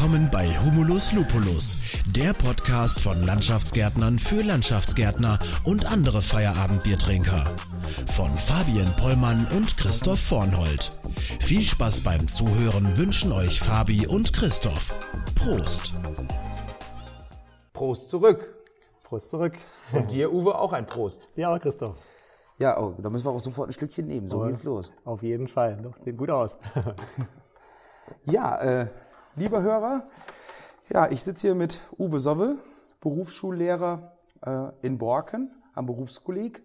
Willkommen bei Humulus Lupulus, der Podcast von Landschaftsgärtnern für Landschaftsgärtner und andere Feierabendbiertrinker. Von Fabian Pollmann und Christoph Vornhold. Viel Spaß beim Zuhören wünschen euch Fabi und Christoph. Prost! Prost zurück. Prost zurück. Und dir, Uwe, auch ein Prost. Ja, Christoph. Ja, oh, da müssen wir auch sofort ein Stückchen nehmen. So geht's los. Auf jeden Fall. Doch, sieht gut aus. Ja, äh, lieber Hörer, ja, ich sitze hier mit Uwe Sowwe, Berufsschullehrer äh, in Borken am Berufskolleg.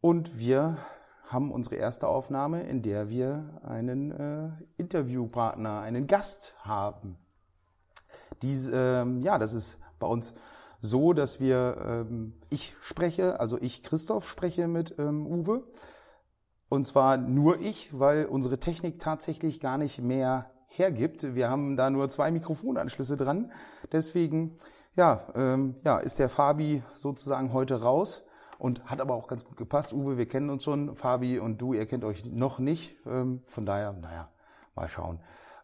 Und wir haben unsere erste Aufnahme, in der wir einen äh, Interviewpartner, einen Gast haben. Dies, ähm, ja, das ist bei uns so, dass wir, ähm, ich spreche, also ich, Christoph, spreche mit ähm, Uwe. Und zwar nur ich, weil unsere Technik tatsächlich gar nicht mehr hergibt. Wir haben da nur zwei Mikrofonanschlüsse dran. Deswegen, ja, ähm, ja, ist der Fabi sozusagen heute raus und hat aber auch ganz gut gepasst. Uwe, wir kennen uns schon. Fabi und du, ihr kennt euch noch nicht. Ähm, von daher, naja, mal schauen.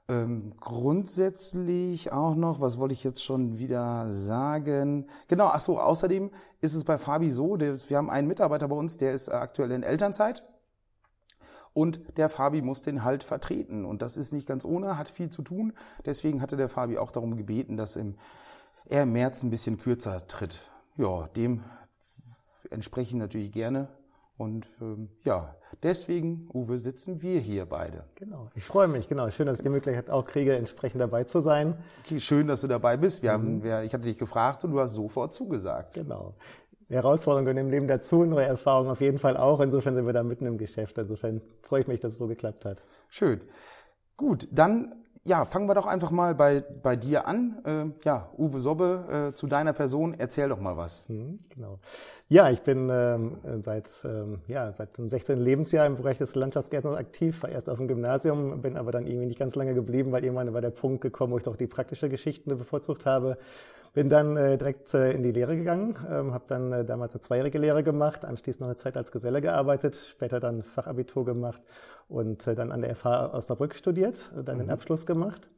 Ähm, grundsätzlich auch noch, was wollte ich jetzt schon wieder sagen? Genau, ach so, außerdem ist es bei Fabi so, wir haben einen Mitarbeiter bei uns, der ist aktuell in Elternzeit. Und der Fabi muss den halt vertreten. Und das ist nicht ganz ohne, hat viel zu tun. Deswegen hatte der Fabi auch darum gebeten, dass im, er im März ein bisschen kürzer tritt. Ja, dem entsprechen natürlich gerne. Und ähm, ja, deswegen, Uwe, sitzen wir hier beide. Genau. Ich freue mich, genau. Schön, dass ich die Möglichkeit auch kriege, entsprechend dabei zu sein. Schön, dass du dabei bist. Wir haben, wir, ich hatte dich gefragt und du hast sofort zugesagt. Genau. Herausforderungen im Leben dazu, neue Erfahrungen auf jeden Fall auch. Insofern sind wir da mitten im Geschäft. Insofern freue ich mich, dass es so geklappt hat. Schön. Gut, dann ja, fangen wir doch einfach mal bei, bei dir an. Äh, ja, Uwe Sobbe, äh, zu deiner Person, erzähl doch mal was. Mhm, genau. Ja, ich bin ähm, seit, ähm, ja, seit dem 16. Lebensjahr im Bereich des Landschaftsgärtners aktiv, war erst auf dem Gymnasium, bin aber dann irgendwie nicht ganz lange geblieben, weil irgendwann war der Punkt gekommen, wo ich doch die praktische Geschichten bevorzugt habe bin dann äh, direkt äh, in die Lehre gegangen, ähm, habe dann äh, damals eine zweijährige Lehre gemacht, anschließend noch eine Zeit als Geselle gearbeitet, später dann Fachabitur gemacht und äh, dann an der FH Osnabrück studiert, äh, dann mhm. den Abschluss gemacht.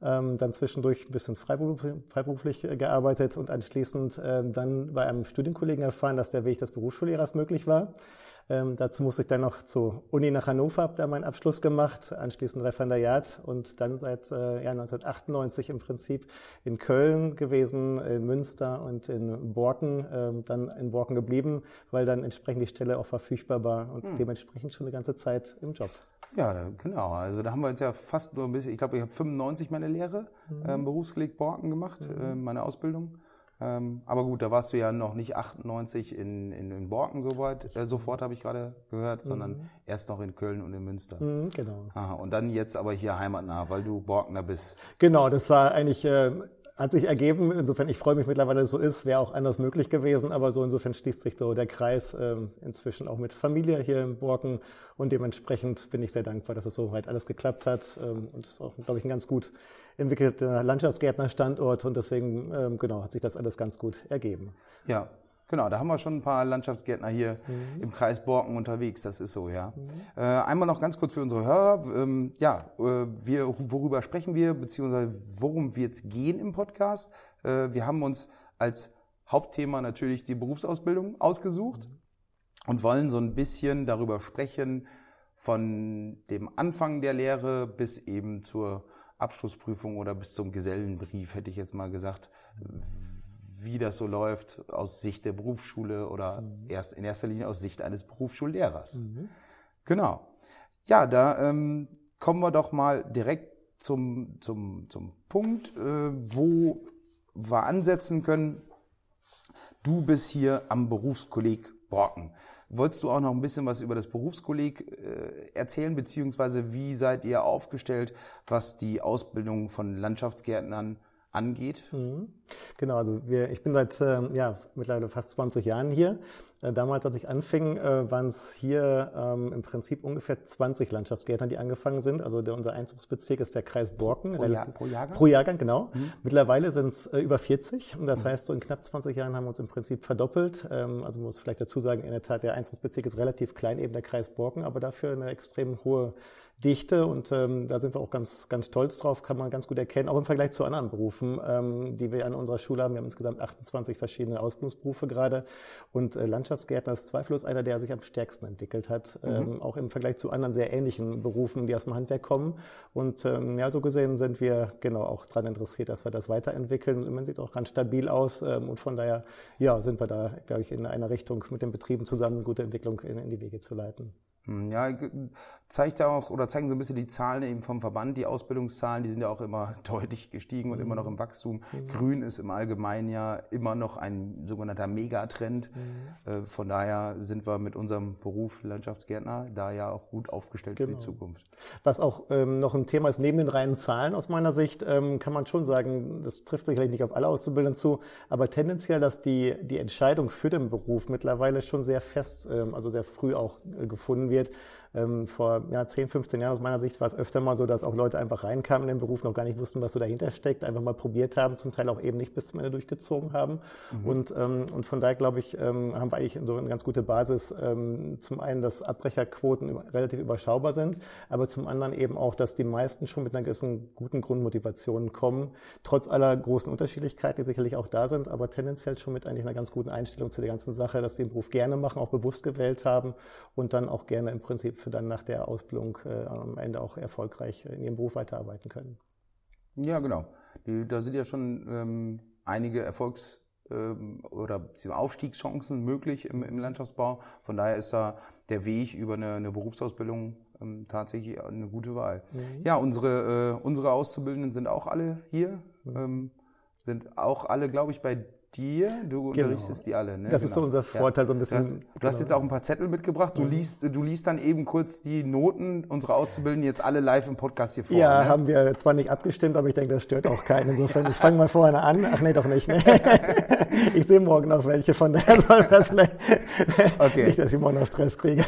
Ähm, dann zwischendurch ein bisschen freiberuflich, freiberuflich äh, gearbeitet und anschließend äh, dann bei einem Studienkollegen erfahren, dass der Weg des Berufsschullehrers möglich war. Ähm, dazu musste ich dann noch zur Uni nach Hannover, habe da meinen Abschluss gemacht, anschließend Referendariat und dann seit äh, ja, 1998 im Prinzip in Köln gewesen, in Münster und in Borken, äh, dann in Borken geblieben, weil dann entsprechend die Stelle auch verfügbar war und hm. dementsprechend schon eine ganze Zeit im Job. Ja, genau. Also da haben wir jetzt ja fast nur ein bisschen, ich glaube, ich habe 95 meine Lehre, mhm. ähm, Berufskolleg Borken gemacht, mhm. äh, meine Ausbildung. Ähm, aber gut, da warst du ja noch nicht 98 in, in, in Borken soweit, äh, sofort habe ich gerade gehört, sondern mhm. erst noch in Köln und in Münster. Mhm, genau. Aha, und dann jetzt aber hier heimatnah, weil du Borkener bist. Genau, das war eigentlich äh, hat sich ergeben. Insofern, ich freue mich mittlerweile, dass es so ist. Wäre auch anders möglich gewesen, aber so insofern schließt sich so der Kreis ähm, inzwischen auch mit Familie hier in Borken und dementsprechend bin ich sehr dankbar, dass es so weit alles geklappt hat ähm, und es ist auch, glaube ich, ein ganz gut entwickelter Landschaftsgärtnerstandort und deswegen ähm, genau hat sich das alles ganz gut ergeben. Ja, Genau, da haben wir schon ein paar Landschaftsgärtner hier mhm. im Kreis Borken unterwegs, das ist so, ja. Mhm. Äh, einmal noch ganz kurz für unsere Hörer, ähm, ja, äh, wir, worüber sprechen wir, beziehungsweise worum wird es gehen im Podcast? Äh, wir haben uns als Hauptthema natürlich die Berufsausbildung ausgesucht mhm. und wollen so ein bisschen darüber sprechen, von dem Anfang der Lehre bis eben zur Abschlussprüfung oder bis zum Gesellenbrief, hätte ich jetzt mal gesagt wie das so läuft aus Sicht der Berufsschule oder mhm. erst in erster Linie aus Sicht eines Berufsschullehrers. Mhm. Genau. Ja, da ähm, kommen wir doch mal direkt zum, zum, zum Punkt, äh, wo wir ansetzen können. Du bist hier am Berufskolleg Borken. Wolltest du auch noch ein bisschen was über das Berufskolleg äh, erzählen, beziehungsweise wie seid ihr aufgestellt, was die Ausbildung von Landschaftsgärtnern angeht? Mhm. Genau, also wir, ich bin seit äh, ja, mittlerweile fast 20 Jahren hier. Äh, damals, als ich anfing, äh, waren es hier ähm, im Prinzip ungefähr 20 Landschaftsgärtner, die angefangen sind. Also der, unser Einzugsbezirk ist der Kreis Borken. Pro, Jahr, pro Jahrgang? Pro Jahrgang, genau. Mhm. Mittlerweile sind es äh, über 40. Und das mhm. heißt, so in knapp 20 Jahren haben wir uns im Prinzip verdoppelt. Ähm, also man muss vielleicht dazu sagen, in der Tat, der Einzugsbezirk ist relativ klein, eben der Kreis Borken, aber dafür eine extrem hohe Dichte und ähm, da sind wir auch ganz, ganz stolz drauf, kann man ganz gut erkennen, auch im Vergleich zu anderen Berufen, ähm, die wir an unserer Schule haben. Wir haben insgesamt 28 verschiedene Ausbildungsberufe gerade und äh, Landschaftsgärtner ist zweifellos einer, der sich am stärksten entwickelt hat, mhm. ähm, auch im Vergleich zu anderen sehr ähnlichen Berufen, die aus dem Handwerk kommen. Und ähm, ja, so gesehen sind wir genau auch daran interessiert, dass wir das weiterentwickeln. Man sieht auch ganz stabil aus ähm, und von daher ja, sind wir da, glaube ich, in einer Richtung mit den Betrieben zusammen gute Entwicklung in, in die Wege zu leiten. Hm, ja, zeigt auch oder zeigen so ein bisschen die Zahlen eben vom Verband, die Ausbildungszahlen, die sind ja auch immer deutlich gestiegen und mhm. immer noch im Wachstum. Mhm. Grün ist im Allgemeinen ja immer noch ein sogenannter Megatrend. Mhm. Äh, von daher sind wir mit unserem Beruf Landschaftsgärtner da ja auch gut aufgestellt genau. für die genau. Zukunft. Was auch ähm, noch ein Thema ist, neben den reinen Zahlen aus meiner Sicht, ähm, kann man schon sagen, das trifft sicherlich nicht auf alle Auszubildenden zu, aber tendenziell, dass die, die Entscheidung für den Beruf mittlerweile schon sehr fest, ähm, also sehr früh auch äh, gefunden wird. Ähm, vor ja, 10, 15 Jahren aus meiner Sicht war es öfter mal so, dass auch Leute einfach reinkamen in den Beruf, noch gar nicht wussten, was so dahinter steckt, einfach mal probiert haben, zum Teil auch eben nicht bis zum Ende durchgezogen haben. Mhm. Und, ähm, und von daher, glaube ich, ähm, haben wir eigentlich so eine ganz gute Basis. Ähm, zum einen, dass Abbrecherquoten relativ überschaubar sind, aber zum anderen eben auch, dass die meisten schon mit einer gewissen guten Grundmotivation kommen, trotz aller großen Unterschiedlichkeiten, die sicherlich auch da sind, aber tendenziell schon mit eigentlich einer ganz guten Einstellung zu der ganzen Sache, dass sie den Beruf gerne machen, auch bewusst gewählt haben und dann auch gerne im Prinzip dann nach der Ausbildung äh, am Ende auch erfolgreich in ihrem Beruf weiterarbeiten können. Ja, genau. Die, da sind ja schon ähm, einige Erfolgs- ähm, oder Aufstiegschancen möglich im, im, Landschaftsbau. Von daher ist da der Weg über eine, eine Berufsausbildung ähm, tatsächlich eine gute Wahl. Mhm. Ja, unsere, äh, unsere Auszubildenden sind auch alle hier, mhm. ähm, sind auch alle, glaube ich, bei dir, du genau. unterrichtest die alle. Ne? Das genau. ist so unser Vorteil. Ja. So ein bisschen, du, hast, du genau. hast, jetzt auch ein paar Zettel mitgebracht. Du, mhm. liest, du liest dann eben kurz die Noten unserer Auszubildenden jetzt alle live im Podcast hier vor. Ja, ne? haben wir zwar nicht abgestimmt, aber ich denke, das stört auch keinen. Insofern, ich fange mal vorne an. Ach nee, doch nicht. Ne? ich sehe morgen noch welche, von daher soll das vielleicht okay. nicht, dass ich morgen noch Stress kriege.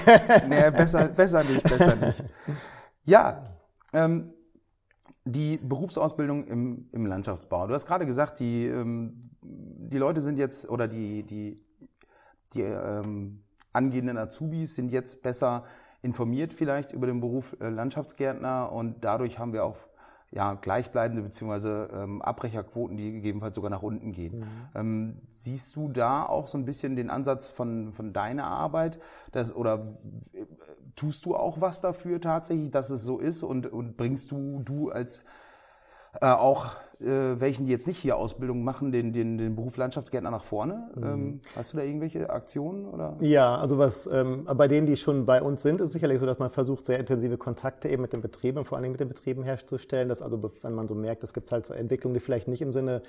nee, besser, besser nicht, besser nicht. Ja, ähm, die Berufsausbildung im, im Landschaftsbau. Du hast gerade gesagt, die, ähm, die Leute sind jetzt, oder die, die, die ähm, angehenden Azubis sind jetzt besser informiert vielleicht über den Beruf äh, Landschaftsgärtner und dadurch haben wir auch ja, gleichbleibende beziehungsweise ähm, Abbrecherquoten, die gegebenenfalls sogar nach unten gehen. Mhm. Ähm, siehst du da auch so ein bisschen den Ansatz von, von deiner Arbeit? Dass, oder äh, tust du auch was dafür tatsächlich, dass es so ist? Und, und bringst du, du als äh, auch äh, welchen, die jetzt nicht hier Ausbildung machen, den, den, den Beruf Landschaftsgärtner nach vorne. Mhm. Ähm, hast du da irgendwelche Aktionen? Oder? Ja, also was ähm, bei denen, die schon bei uns sind, ist sicherlich so, dass man versucht, sehr intensive Kontakte eben mit den Betrieben, vor allem mit den Betrieben herzustellen. Dass also, wenn man so merkt, es gibt halt Entwicklungen, die vielleicht nicht im Sinne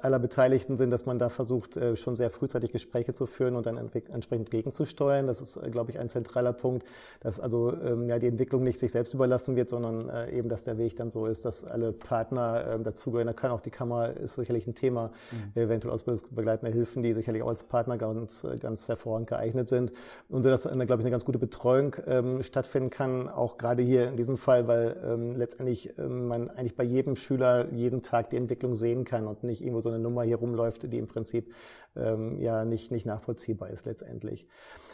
aller Beteiligten sind, dass man da versucht, äh, schon sehr frühzeitig Gespräche zu führen und dann entsprechend gegenzusteuern. Das ist, äh, glaube ich, ein zentraler Punkt, dass also ähm, ja, die Entwicklung nicht sich selbst überlassen wird, sondern äh, eben, dass der Weg dann so ist, dass alle Partner äh, dazugehören kann auch die Kammer, ist sicherlich ein Thema, mhm. eventuell ausbildungsbegleitende Hilfen, die sicherlich auch als Partner ganz, ganz hervorragend geeignet sind. Und so, dass, eine, glaube ich, eine ganz gute Betreuung ähm, stattfinden kann, auch gerade hier in diesem Fall, weil ähm, letztendlich ähm, man eigentlich bei jedem Schüler jeden Tag die Entwicklung sehen kann und nicht irgendwo so eine Nummer hier rumläuft, die im Prinzip ähm, ja nicht, nicht nachvollziehbar ist letztendlich.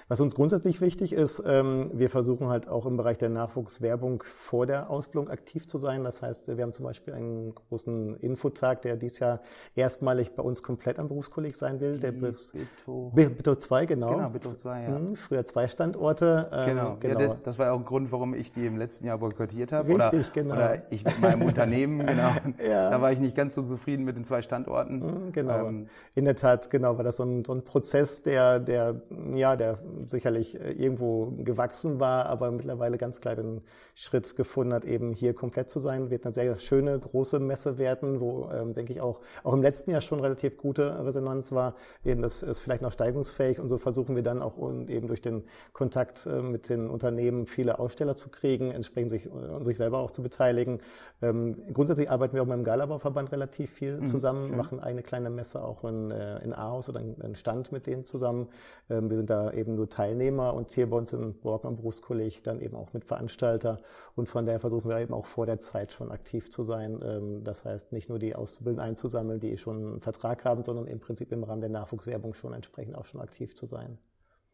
Was uns grundsätzlich wichtig ist, ähm, wir versuchen halt auch im Bereich der Nachwuchswerbung vor der Ausbildung aktiv zu sein. Das heißt, wir haben zum Beispiel einen großen Infotag, der dieses Jahr erstmalig bei uns komplett am Berufskolleg sein will. Der Bito, Bito 2, genau. Genau, Bito 2, ja. Mhm, früher zwei Standorte. Ähm, genau, genau. Ja, das, das, war ja auch ein Grund, warum ich die im letzten Jahr boykottiert habe. Richtig, oder, genau. Oder ich mit meinem Unternehmen, genau. ja. Da war ich nicht ganz so zufrieden mit den zwei Standorten. Mhm, genau. Ähm, In der Tat, genau, war das so ein, so ein Prozess, der, der, ja, der sicherlich äh, irgendwo gewachsen war, aber mittlerweile ganz klar den Schritt gefunden hat, eben hier komplett zu sein. Wird eine sehr schöne, große Messe werden, wo, ähm, denke ich, auch, auch im letzten Jahr schon relativ gute Resonanz war. Eben das ist vielleicht noch steigungsfähig und so versuchen wir dann auch und eben durch den Kontakt äh, mit den Unternehmen viele Aussteller zu kriegen, entsprechend sich, äh, sich selber auch zu beteiligen. Ähm, grundsätzlich arbeiten wir auch mit dem Galabauverband relativ viel mhm, zusammen, schön. machen eine kleine Messe auch in, in Aarhus oder einen Stand mit denen zusammen. Ähm, wir sind da eben nur Teilnehmer und hier bei uns im Borgmann Berufskolleg dann eben auch Mitveranstalter und von daher versuchen wir eben auch vor der Zeit schon aktiv zu sein. Ähm, das heißt, nicht nur die Auszubildenden einzusammeln, die schon einen Vertrag haben, sondern im Prinzip im Rahmen der Nachwuchswerbung schon entsprechend auch schon aktiv zu sein.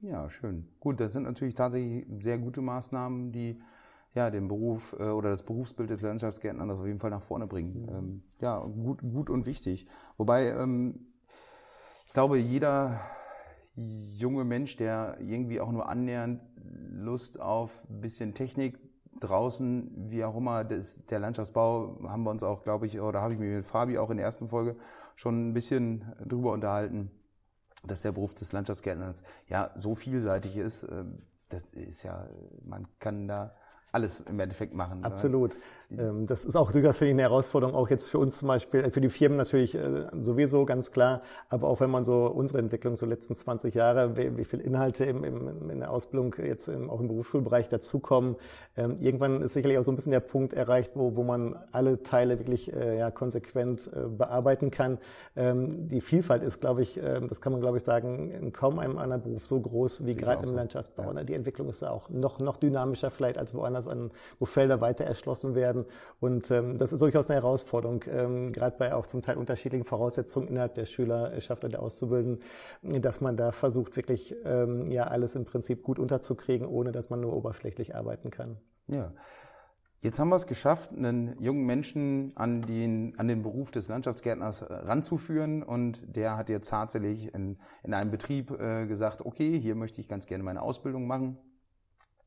Ja, schön. Gut, das sind natürlich tatsächlich sehr gute Maßnahmen, die ja, den Beruf äh, oder das Berufsbild des Landschaftsgärtners auf jeden Fall nach vorne bringen. Mhm. Ähm, ja, gut, gut und wichtig. Wobei, ähm, ich glaube, jeder junge Mensch, der irgendwie auch nur annähernd Lust auf ein bisschen Technik draußen, wie auch immer, das, der Landschaftsbau, haben wir uns auch, glaube ich, oder habe ich mich mit Fabi auch in der ersten Folge schon ein bisschen drüber unterhalten, dass der Beruf des Landschaftsgärtners ja so vielseitig ist. Äh, das ist ja, man kann da alles im Endeffekt machen. Absolut. Ähm, das ist auch durchaus für eine Herausforderung, auch jetzt für uns zum Beispiel, äh, für die Firmen natürlich äh, sowieso ganz klar, aber auch wenn man so unsere Entwicklung so letzten 20 Jahre, wie, wie viel Inhalte im, im, in der Ausbildung jetzt im, auch im Berufsschulbereich dazukommen, ähm, irgendwann ist sicherlich auch so ein bisschen der Punkt erreicht, wo, wo man alle Teile wirklich äh, ja, konsequent bearbeiten kann. Ähm, die Vielfalt ist, glaube ich, das kann man glaube ich sagen, in kaum einem anderen Beruf so groß wie gerade im so. Landschaftsbau. Ja. Ne? Die Entwicklung ist auch noch, noch dynamischer vielleicht als woanders anders an, wo Felder weiter erschlossen werden. Und ähm, das ist durchaus eine Herausforderung, ähm, gerade bei auch zum Teil unterschiedlichen Voraussetzungen innerhalb der Schülerschaft oder der Auszubildenden, dass man da versucht, wirklich ähm, ja alles im Prinzip gut unterzukriegen, ohne dass man nur oberflächlich arbeiten kann. Ja. Jetzt haben wir es geschafft, einen jungen Menschen an den, an den Beruf des Landschaftsgärtners ranzuführen und der hat jetzt tatsächlich in, in einem Betrieb äh, gesagt, okay, hier möchte ich ganz gerne meine Ausbildung machen.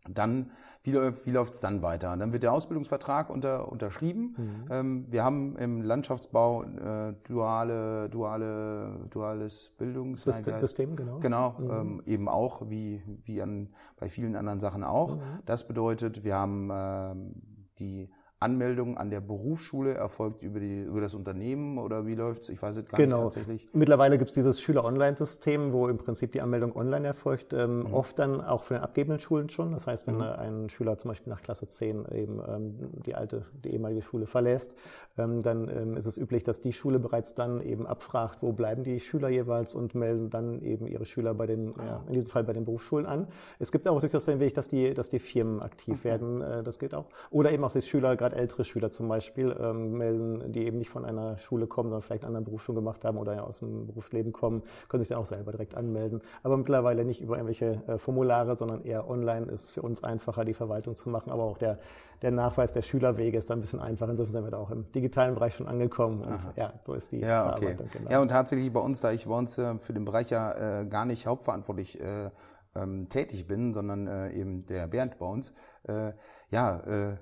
Dann, wie, läuft, wie läuft's dann weiter? Dann wird der Ausbildungsvertrag unter, unterschrieben. Mhm. Ähm, wir haben im Landschaftsbau äh, duale, duale, duales Bildungssystem, System, genau. Genau, mhm. ähm, eben auch, wie, wie an, bei vielen anderen Sachen auch. Mhm. Das bedeutet, wir haben ähm, die Anmeldung an der Berufsschule erfolgt über, die, über das Unternehmen oder wie läuft's? Ich weiß es gar genau. nicht tatsächlich. Mittlerweile gibt es dieses Schüler-Online-System, wo im Prinzip die Anmeldung online erfolgt, ähm, mhm. oft dann auch für den abgebenden Schulen schon. Das heißt, wenn mhm. ein Schüler zum Beispiel nach Klasse 10 eben ähm, die alte, die ehemalige Schule verlässt, ähm, dann ähm, ist es üblich, dass die Schule bereits dann eben abfragt, wo bleiben die Schüler jeweils und melden dann eben ihre Schüler bei den, ja, ah. in diesem Fall bei den Berufsschulen an. Es gibt auch durchaus den Weg, dass die, dass die Firmen aktiv mhm. werden. Äh, das geht auch. Oder eben auch die Schüler gerade gerade ältere Schüler zum Beispiel ähm, melden, die eben nicht von einer Schule kommen, sondern vielleicht einen anderen Beruf schon gemacht haben oder ja aus dem Berufsleben kommen, können sich dann auch selber direkt anmelden. Aber mittlerweile nicht über irgendwelche äh, Formulare, sondern eher online ist für uns einfacher, die Verwaltung zu machen. Aber auch der, der Nachweis der Schülerwege ist dann ein bisschen einfacher. Insofern sind wir da auch im digitalen Bereich schon angekommen. Und Aha. ja, so ist die ja, okay. Verarbeitung. Genau. Ja, und tatsächlich bei uns, da ich bei uns äh, für den Bereich ja äh, gar nicht hauptverantwortlich äh, ähm, tätig bin, sondern äh, eben der Bernd bei uns, äh, ja, äh,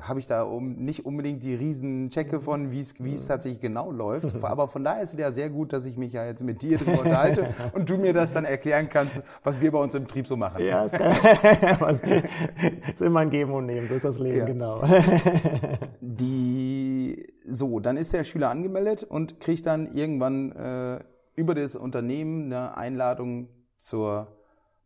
habe ich da um, nicht unbedingt die riesen Checke von, wie es wie es tatsächlich genau läuft. Aber von daher ist es ja sehr gut, dass ich mich ja jetzt mit dir drüber unterhalte und du mir das dann erklären kannst, was wir bei uns im Betrieb so machen. Ja, es ist immer ein Geben und Nehmen, so ist das Leben, ja. genau. Die, so, dann ist der Schüler angemeldet und kriegt dann irgendwann äh, über das Unternehmen eine Einladung zur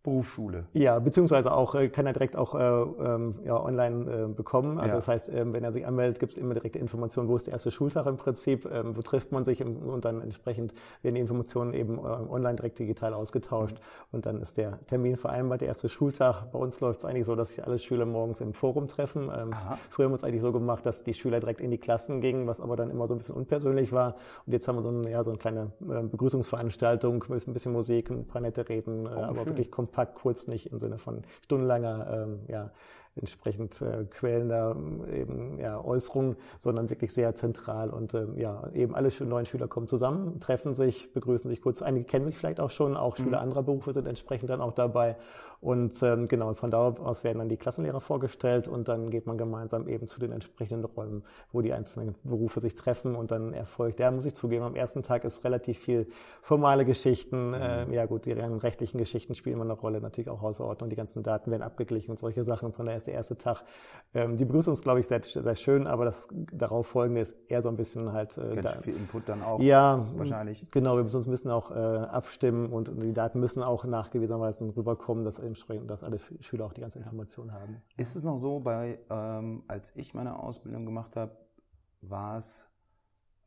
Berufsschule. Ja, beziehungsweise auch äh, kann er direkt auch äh, ähm, ja, online äh, bekommen. Also ja. das heißt, ähm, wenn er sich anmeldet, gibt es immer direkte Informationen, wo ist der erste Schultag im Prinzip, ähm, wo trifft man sich und dann entsprechend werden die Informationen eben äh, online direkt digital ausgetauscht mhm. und dann ist der Termin vereinbart, der erste Schultag. Bei uns läuft es eigentlich so, dass sich alle Schüler morgens im Forum treffen. Ähm, früher haben wir es eigentlich so gemacht, dass die Schüler direkt in die Klassen gingen, was aber dann immer so ein bisschen unpersönlich war. Und jetzt haben wir so eine, ja, so eine kleine äh, Begrüßungsveranstaltung ein bisschen Musik, ein paar nette Reden, äh, oh, aber schön. wirklich kompakt kompakt, kurz nicht im Sinne von stundenlanger ähm, ja, entsprechend äh, quälender eben ja, Äußerungen, sondern wirklich sehr zentral und äh, ja, eben alle neuen Schüler kommen zusammen, treffen sich, begrüßen sich kurz. Einige kennen sich vielleicht auch schon, auch Schüler mhm. anderer Berufe sind entsprechend dann auch dabei und ähm, genau, von da aus werden dann die Klassenlehrer vorgestellt und dann geht man gemeinsam eben zu den entsprechenden Räumen, wo die einzelnen Berufe sich treffen und dann erfolgt. Ja, muss ich zugeben, am ersten Tag ist relativ viel formale Geschichten. Mhm. Äh, ja gut, die rechtlichen Geschichten spielen immer eine Rolle, natürlich auch Hausordnung, die ganzen Daten werden abgeglichen und solche Sachen. Von daher ist der erste Tag. Ähm, die Begrüßung ist, glaube ich, sehr, sehr schön, aber das darauf folgende ist eher so ein bisschen halt. Äh, Ganz da, viel Input dann auch. Ja, wahrscheinlich. Genau, wir müssen uns ein bisschen auch äh, abstimmen und die Daten müssen auch nachgewiesenerweise rüberkommen, dass entsprechend, dass alle Schüler auch die ganze Information haben. Ist es noch so, bei, ähm, als ich meine Ausbildung gemacht habe, war es,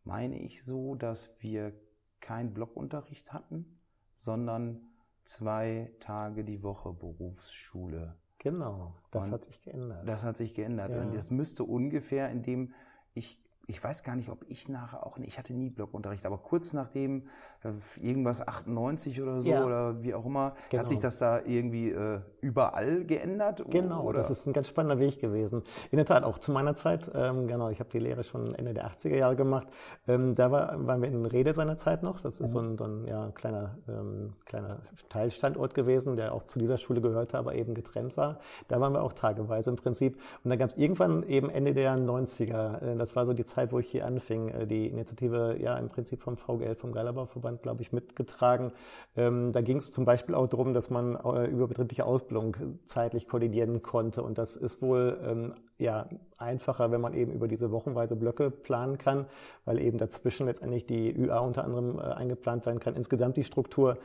meine ich, so, dass wir keinen Blockunterricht hatten, sondern zwei Tage die Woche Berufsschule. Genau, das Und hat sich geändert. Das hat sich geändert. Ja. Und das müsste ungefähr, indem ich ich weiß gar nicht, ob ich nachher auch, ich hatte nie Blockunterricht, aber kurz nachdem äh, irgendwas 98 oder so ja. oder wie auch immer, genau. hat sich das da irgendwie äh, überall geändert? Genau, oder? das ist ein ganz spannender Weg gewesen. In der Tat, auch zu meiner Zeit, ähm, genau, ich habe die Lehre schon Ende der 80er Jahre gemacht, ähm, da war, waren wir in Rede seiner Zeit noch, das ist mhm. so ein, so ein ja, kleiner, ähm, kleiner Teilstandort gewesen, der auch zu dieser Schule gehörte, aber eben getrennt war. Da waren wir auch tageweise im Prinzip und dann gab es irgendwann eben Ende der 90er, äh, das war so die Zeit, wo ich hier anfing, äh, die Initiative ja im Prinzip vom VGL, vom Geilerbauverband, glaube ich, mitgetragen. Ähm, da ging es zum Beispiel auch darum, dass man äh, über betriebliche Ausbildung zeitlich koordinieren konnte. Und das ist wohl ähm, ja einfacher, wenn man eben über diese wochenweise Blöcke planen kann, weil eben dazwischen letztendlich die ÜA unter anderem äh, eingeplant werden kann. Insgesamt die Struktur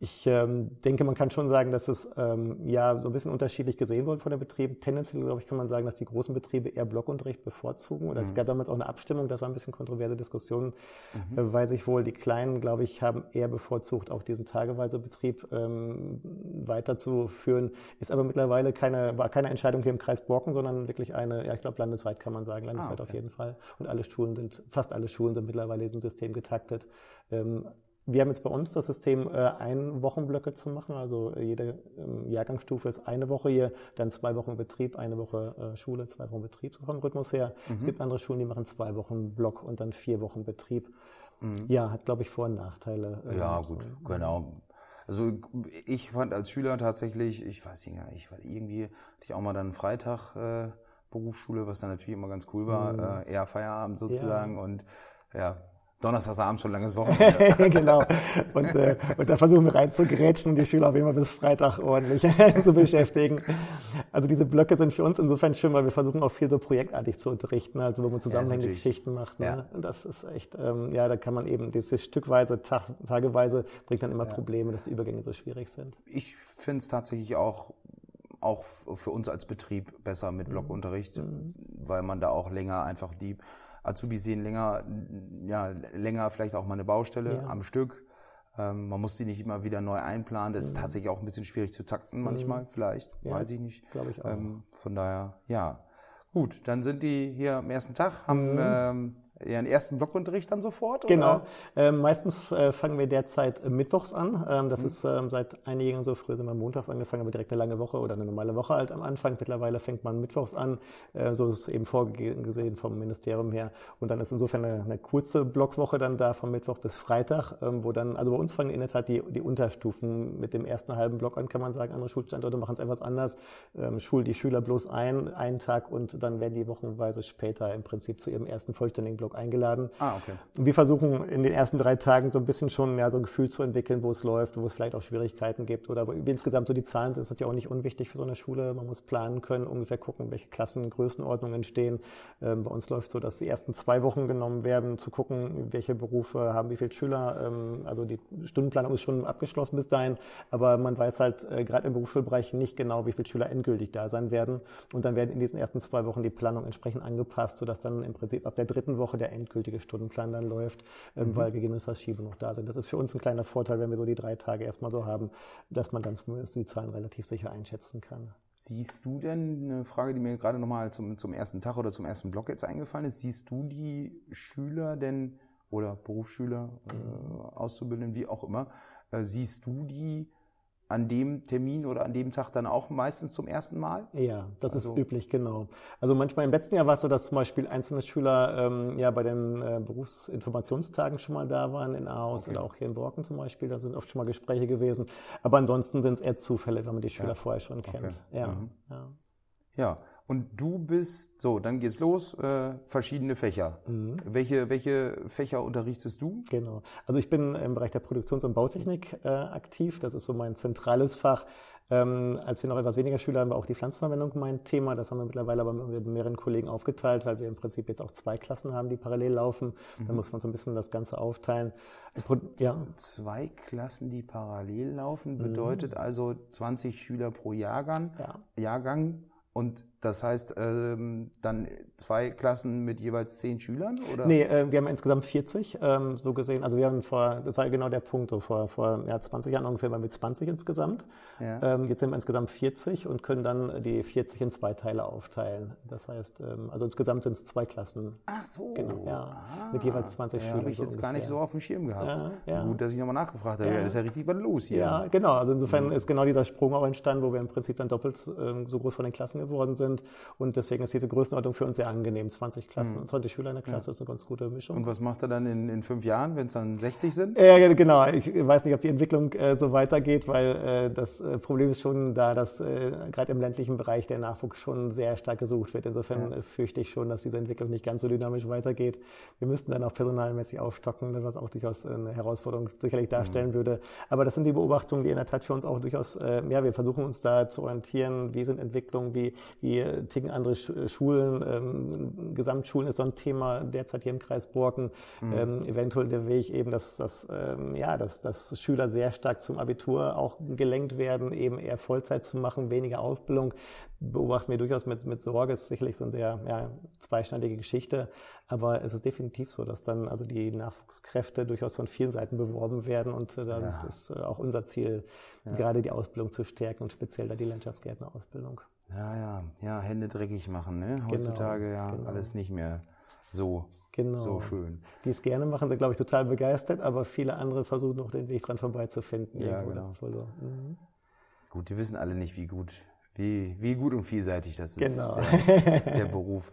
ich ähm, denke, man kann schon sagen, dass es ähm, ja so ein bisschen unterschiedlich gesehen wird von den Betrieben. Tendenziell, glaube ich, kann man sagen, dass die großen Betriebe eher Blockunterricht bevorzugen. Oder mhm. es gab damals auch eine Abstimmung, das war ein bisschen kontroverse Diskussion, mhm. äh, weil sich wohl die Kleinen, glaube ich, haben eher bevorzugt, auch diesen tageweise Betrieb ähm, weiterzuführen. Ist aber mittlerweile keine, war keine Entscheidung hier im Kreis Borken, sondern wirklich eine, ja, ich glaube, landesweit kann man sagen, landesweit ah, okay. auf jeden Fall. Und alle Schulen sind, fast alle Schulen sind mittlerweile in diesem System getaktet. Ähm, wir haben jetzt bei uns das System, äh, ein Wochenblöcke zu machen. Also äh, jede ähm, Jahrgangsstufe ist eine Woche hier, dann zwei Wochen Betrieb, eine Woche äh, Schule, zwei Wochen Betrieb, so vom Rhythmus her. Mhm. Es gibt andere Schulen, die machen zwei Wochen Block und dann vier Wochen Betrieb. Mhm. Ja, hat, glaube ich, Vor- und Nachteile. Äh, ja, gut, so. genau. Also ich fand als Schüler tatsächlich, ich weiß nicht, ich war irgendwie hatte ich auch mal dann Freitag äh, Berufsschule, was dann natürlich immer ganz cool war, mhm. äh, eher Feierabend sozusagen ja. und ja, Donnerstagsabend schon langes Wochenende. genau. Und, äh, und da versuchen wir reinzugrätschen und die Schüler auf immer bis Freitag ordentlich zu beschäftigen. Also diese Blöcke sind für uns insofern schön, weil wir versuchen auch viel so projektartig zu unterrichten, also wo man zusammenhängende ja, Geschichten macht. Ne? Ja. Das ist echt, ähm, ja, da kann man eben dieses stückweise, Tag, tageweise bringt dann immer ja. Probleme, dass die Übergänge so schwierig sind. Ich finde es tatsächlich auch auch für uns als Betrieb besser mit mhm. Blockunterricht, mhm. weil man da auch länger einfach die Azubis sehen länger, ja, länger vielleicht auch mal eine Baustelle ja. am Stück. Ähm, man muss die nicht immer wieder neu einplanen. Das mhm. ist tatsächlich auch ein bisschen schwierig zu takten manchmal, mhm. vielleicht, ja, weiß ich nicht. Glaube ich auch. Ähm, von daher, ja. Gut, dann sind die hier am ersten Tag, haben mhm. ähm, Ihren ersten Blockunterricht dann sofort? Genau. Ähm, meistens äh, fangen wir derzeit äh, mittwochs an. Ähm, das mhm. ist ähm, seit einigen so früh sind wir montags angefangen, aber direkt eine lange Woche oder eine normale Woche halt am Anfang. Mittlerweile fängt man mittwochs an. Äh, so ist es eben vorgesehen vom Ministerium her. Und dann ist insofern eine, eine kurze Blockwoche dann da von Mittwoch bis Freitag, ähm, wo dann, also bei uns fangen in der Tat die, die Unterstufen mit dem ersten halben Block an, kann man sagen. Andere Schulstandorte machen es etwas anders. Ähm, schul die Schüler bloß ein, einen Tag und dann werden die wochenweise später im Prinzip zu ihrem ersten vollständigen Block Eingeladen. Ah, okay. Und wir versuchen in den ersten drei Tagen so ein bisschen schon ja, so ein Gefühl zu entwickeln, wo es läuft, wo es vielleicht auch Schwierigkeiten gibt. Oder insgesamt so die Zahlen sind natürlich auch nicht unwichtig für so eine Schule. Man muss planen können, ungefähr gucken, welche Klassen, Größenordnungen entstehen. Ähm, bei uns läuft so, dass die ersten zwei Wochen genommen werden, zu gucken, welche Berufe haben wie viele Schüler. Ähm, also die Stundenplanung ist schon abgeschlossen bis dahin, aber man weiß halt äh, gerade im Berufsschulbereich nicht genau, wie viele Schüler endgültig da sein werden. Und dann werden in diesen ersten zwei Wochen die Planung entsprechend angepasst, sodass dann im Prinzip ab der dritten Woche Woche der endgültige Stundenplan dann läuft, ähm, mhm. weil gegebenenfalls Verschiebungen noch da sind. Das ist für uns ein kleiner Vorteil, wenn wir so die drei Tage erstmal so haben, dass man dann zumindest die Zahlen relativ sicher einschätzen kann. Siehst du denn, eine Frage, die mir gerade nochmal zum, zum ersten Tag oder zum ersten Block jetzt eingefallen ist, siehst du die Schüler denn oder Berufsschüler, äh, Auszubildenden, wie auch immer, äh, siehst du die an dem Termin oder an dem Tag dann auch meistens zum ersten Mal? Ja, das also, ist üblich, genau. Also manchmal im letzten Jahr war es so, dass zum Beispiel einzelne Schüler ähm, ja bei den äh, Berufsinformationstagen schon mal da waren in Ahaus okay. oder auch hier in Borken zum Beispiel. Da sind oft schon mal Gespräche gewesen. Aber ansonsten sind es eher Zufälle, wenn man die Schüler ja. vorher schon kennt. Okay. Ja, mhm. ja. ja. Und du bist, so, dann geht's los, äh, verschiedene Fächer. Mhm. Welche, welche Fächer unterrichtest du? Genau. Also ich bin im Bereich der Produktions- und Bautechnik äh, aktiv. Das ist so mein zentrales Fach. Ähm, als wir noch etwas weniger Schüler haben, war auch die Pflanzenverwendung mein Thema. Das haben wir mittlerweile aber mit mehreren Kollegen aufgeteilt, weil wir im Prinzip jetzt auch zwei Klassen haben, die parallel laufen. Mhm. Da muss man so ein bisschen das Ganze aufteilen. Pro ja. Zwei Klassen, die parallel laufen, bedeutet mhm. also 20 Schüler pro Jahrgang. Ja. Jahrgang und das heißt, ähm, dann zwei Klassen mit jeweils zehn Schülern? Oder? Nee, äh, wir haben insgesamt 40, ähm, so gesehen. Also wir haben vor, das war genau der Punkt, so vor, vor ja, 20 Jahren ungefähr waren wir 20 insgesamt. Ja. Ähm, jetzt sind wir insgesamt 40 und können dann die 40 in zwei Teile aufteilen. Das heißt, ähm, also insgesamt sind es zwei Klassen. Ach so. Genau, ja. Ah, mit jeweils 20 ja, Schülern. habe ich so jetzt ungefähr. gar nicht so auf dem Schirm gehabt. Ja, ja. Gut, dass ich nochmal nachgefragt habe. Ja. ist ja richtig was los hier. Ja, genau. Also insofern mhm. ist genau dieser Sprung auch entstanden, wo wir im Prinzip dann doppelt äh, so groß von den Klassen geworden sind. Und deswegen ist diese Größenordnung für uns sehr angenehm. 20 Klassen, mhm. 20 Schüler in der Klasse ja. ist eine ganz gute Mischung. Und was macht er dann in, in fünf Jahren, wenn es dann 60 sind? Äh, genau. Ich weiß nicht, ob die Entwicklung äh, so weitergeht, weil äh, das äh, Problem ist schon da, dass äh, gerade im ländlichen Bereich der Nachwuchs schon sehr stark gesucht wird. Insofern ja. Äh, fürchte ich schon, dass diese Entwicklung nicht ganz so dynamisch weitergeht. Wir müssten dann auch personalmäßig aufstocken, was auch durchaus eine Herausforderung sicherlich darstellen mhm. würde. Aber das sind die Beobachtungen, die in der Tat für uns auch durchaus, ja, wir versuchen uns da zu orientieren, wie sind Entwicklungen, wie, wie ticken andere Schulen, ähm, Gesamtschulen ist so ein Thema derzeit hier im Kreis Borken. Mhm. Ähm, eventuell der Weg eben, dass, dass, ähm, ja, dass, dass Schüler sehr stark zum Abitur auch gelenkt werden, eben eher Vollzeit zu machen, weniger Ausbildung. Beobachten wir durchaus mit, mit Sorge. Es ist sicherlich so eine sehr ja, zweischneidige Geschichte. Aber es ist definitiv so, dass dann also die Nachwuchskräfte durchaus von vielen Seiten beworben werden und äh, dann ja. ist äh, auch unser Ziel, ja. gerade die Ausbildung zu stärken und speziell da die Landschaftsgärtnerausbildung. Ja, ja, ja, Hände dreckig machen, ne? Genau, Heutzutage genau, ja genau. alles nicht mehr so, genau. so schön. Die es gerne machen, sind, glaube ich, total begeistert, aber viele andere versuchen noch den Weg dran vorbeizufinden. Ja, Irgendwo. genau. So. Mhm. Gut, die wissen alle nicht, wie gut, wie, wie gut und vielseitig das ist, genau. der, der Beruf.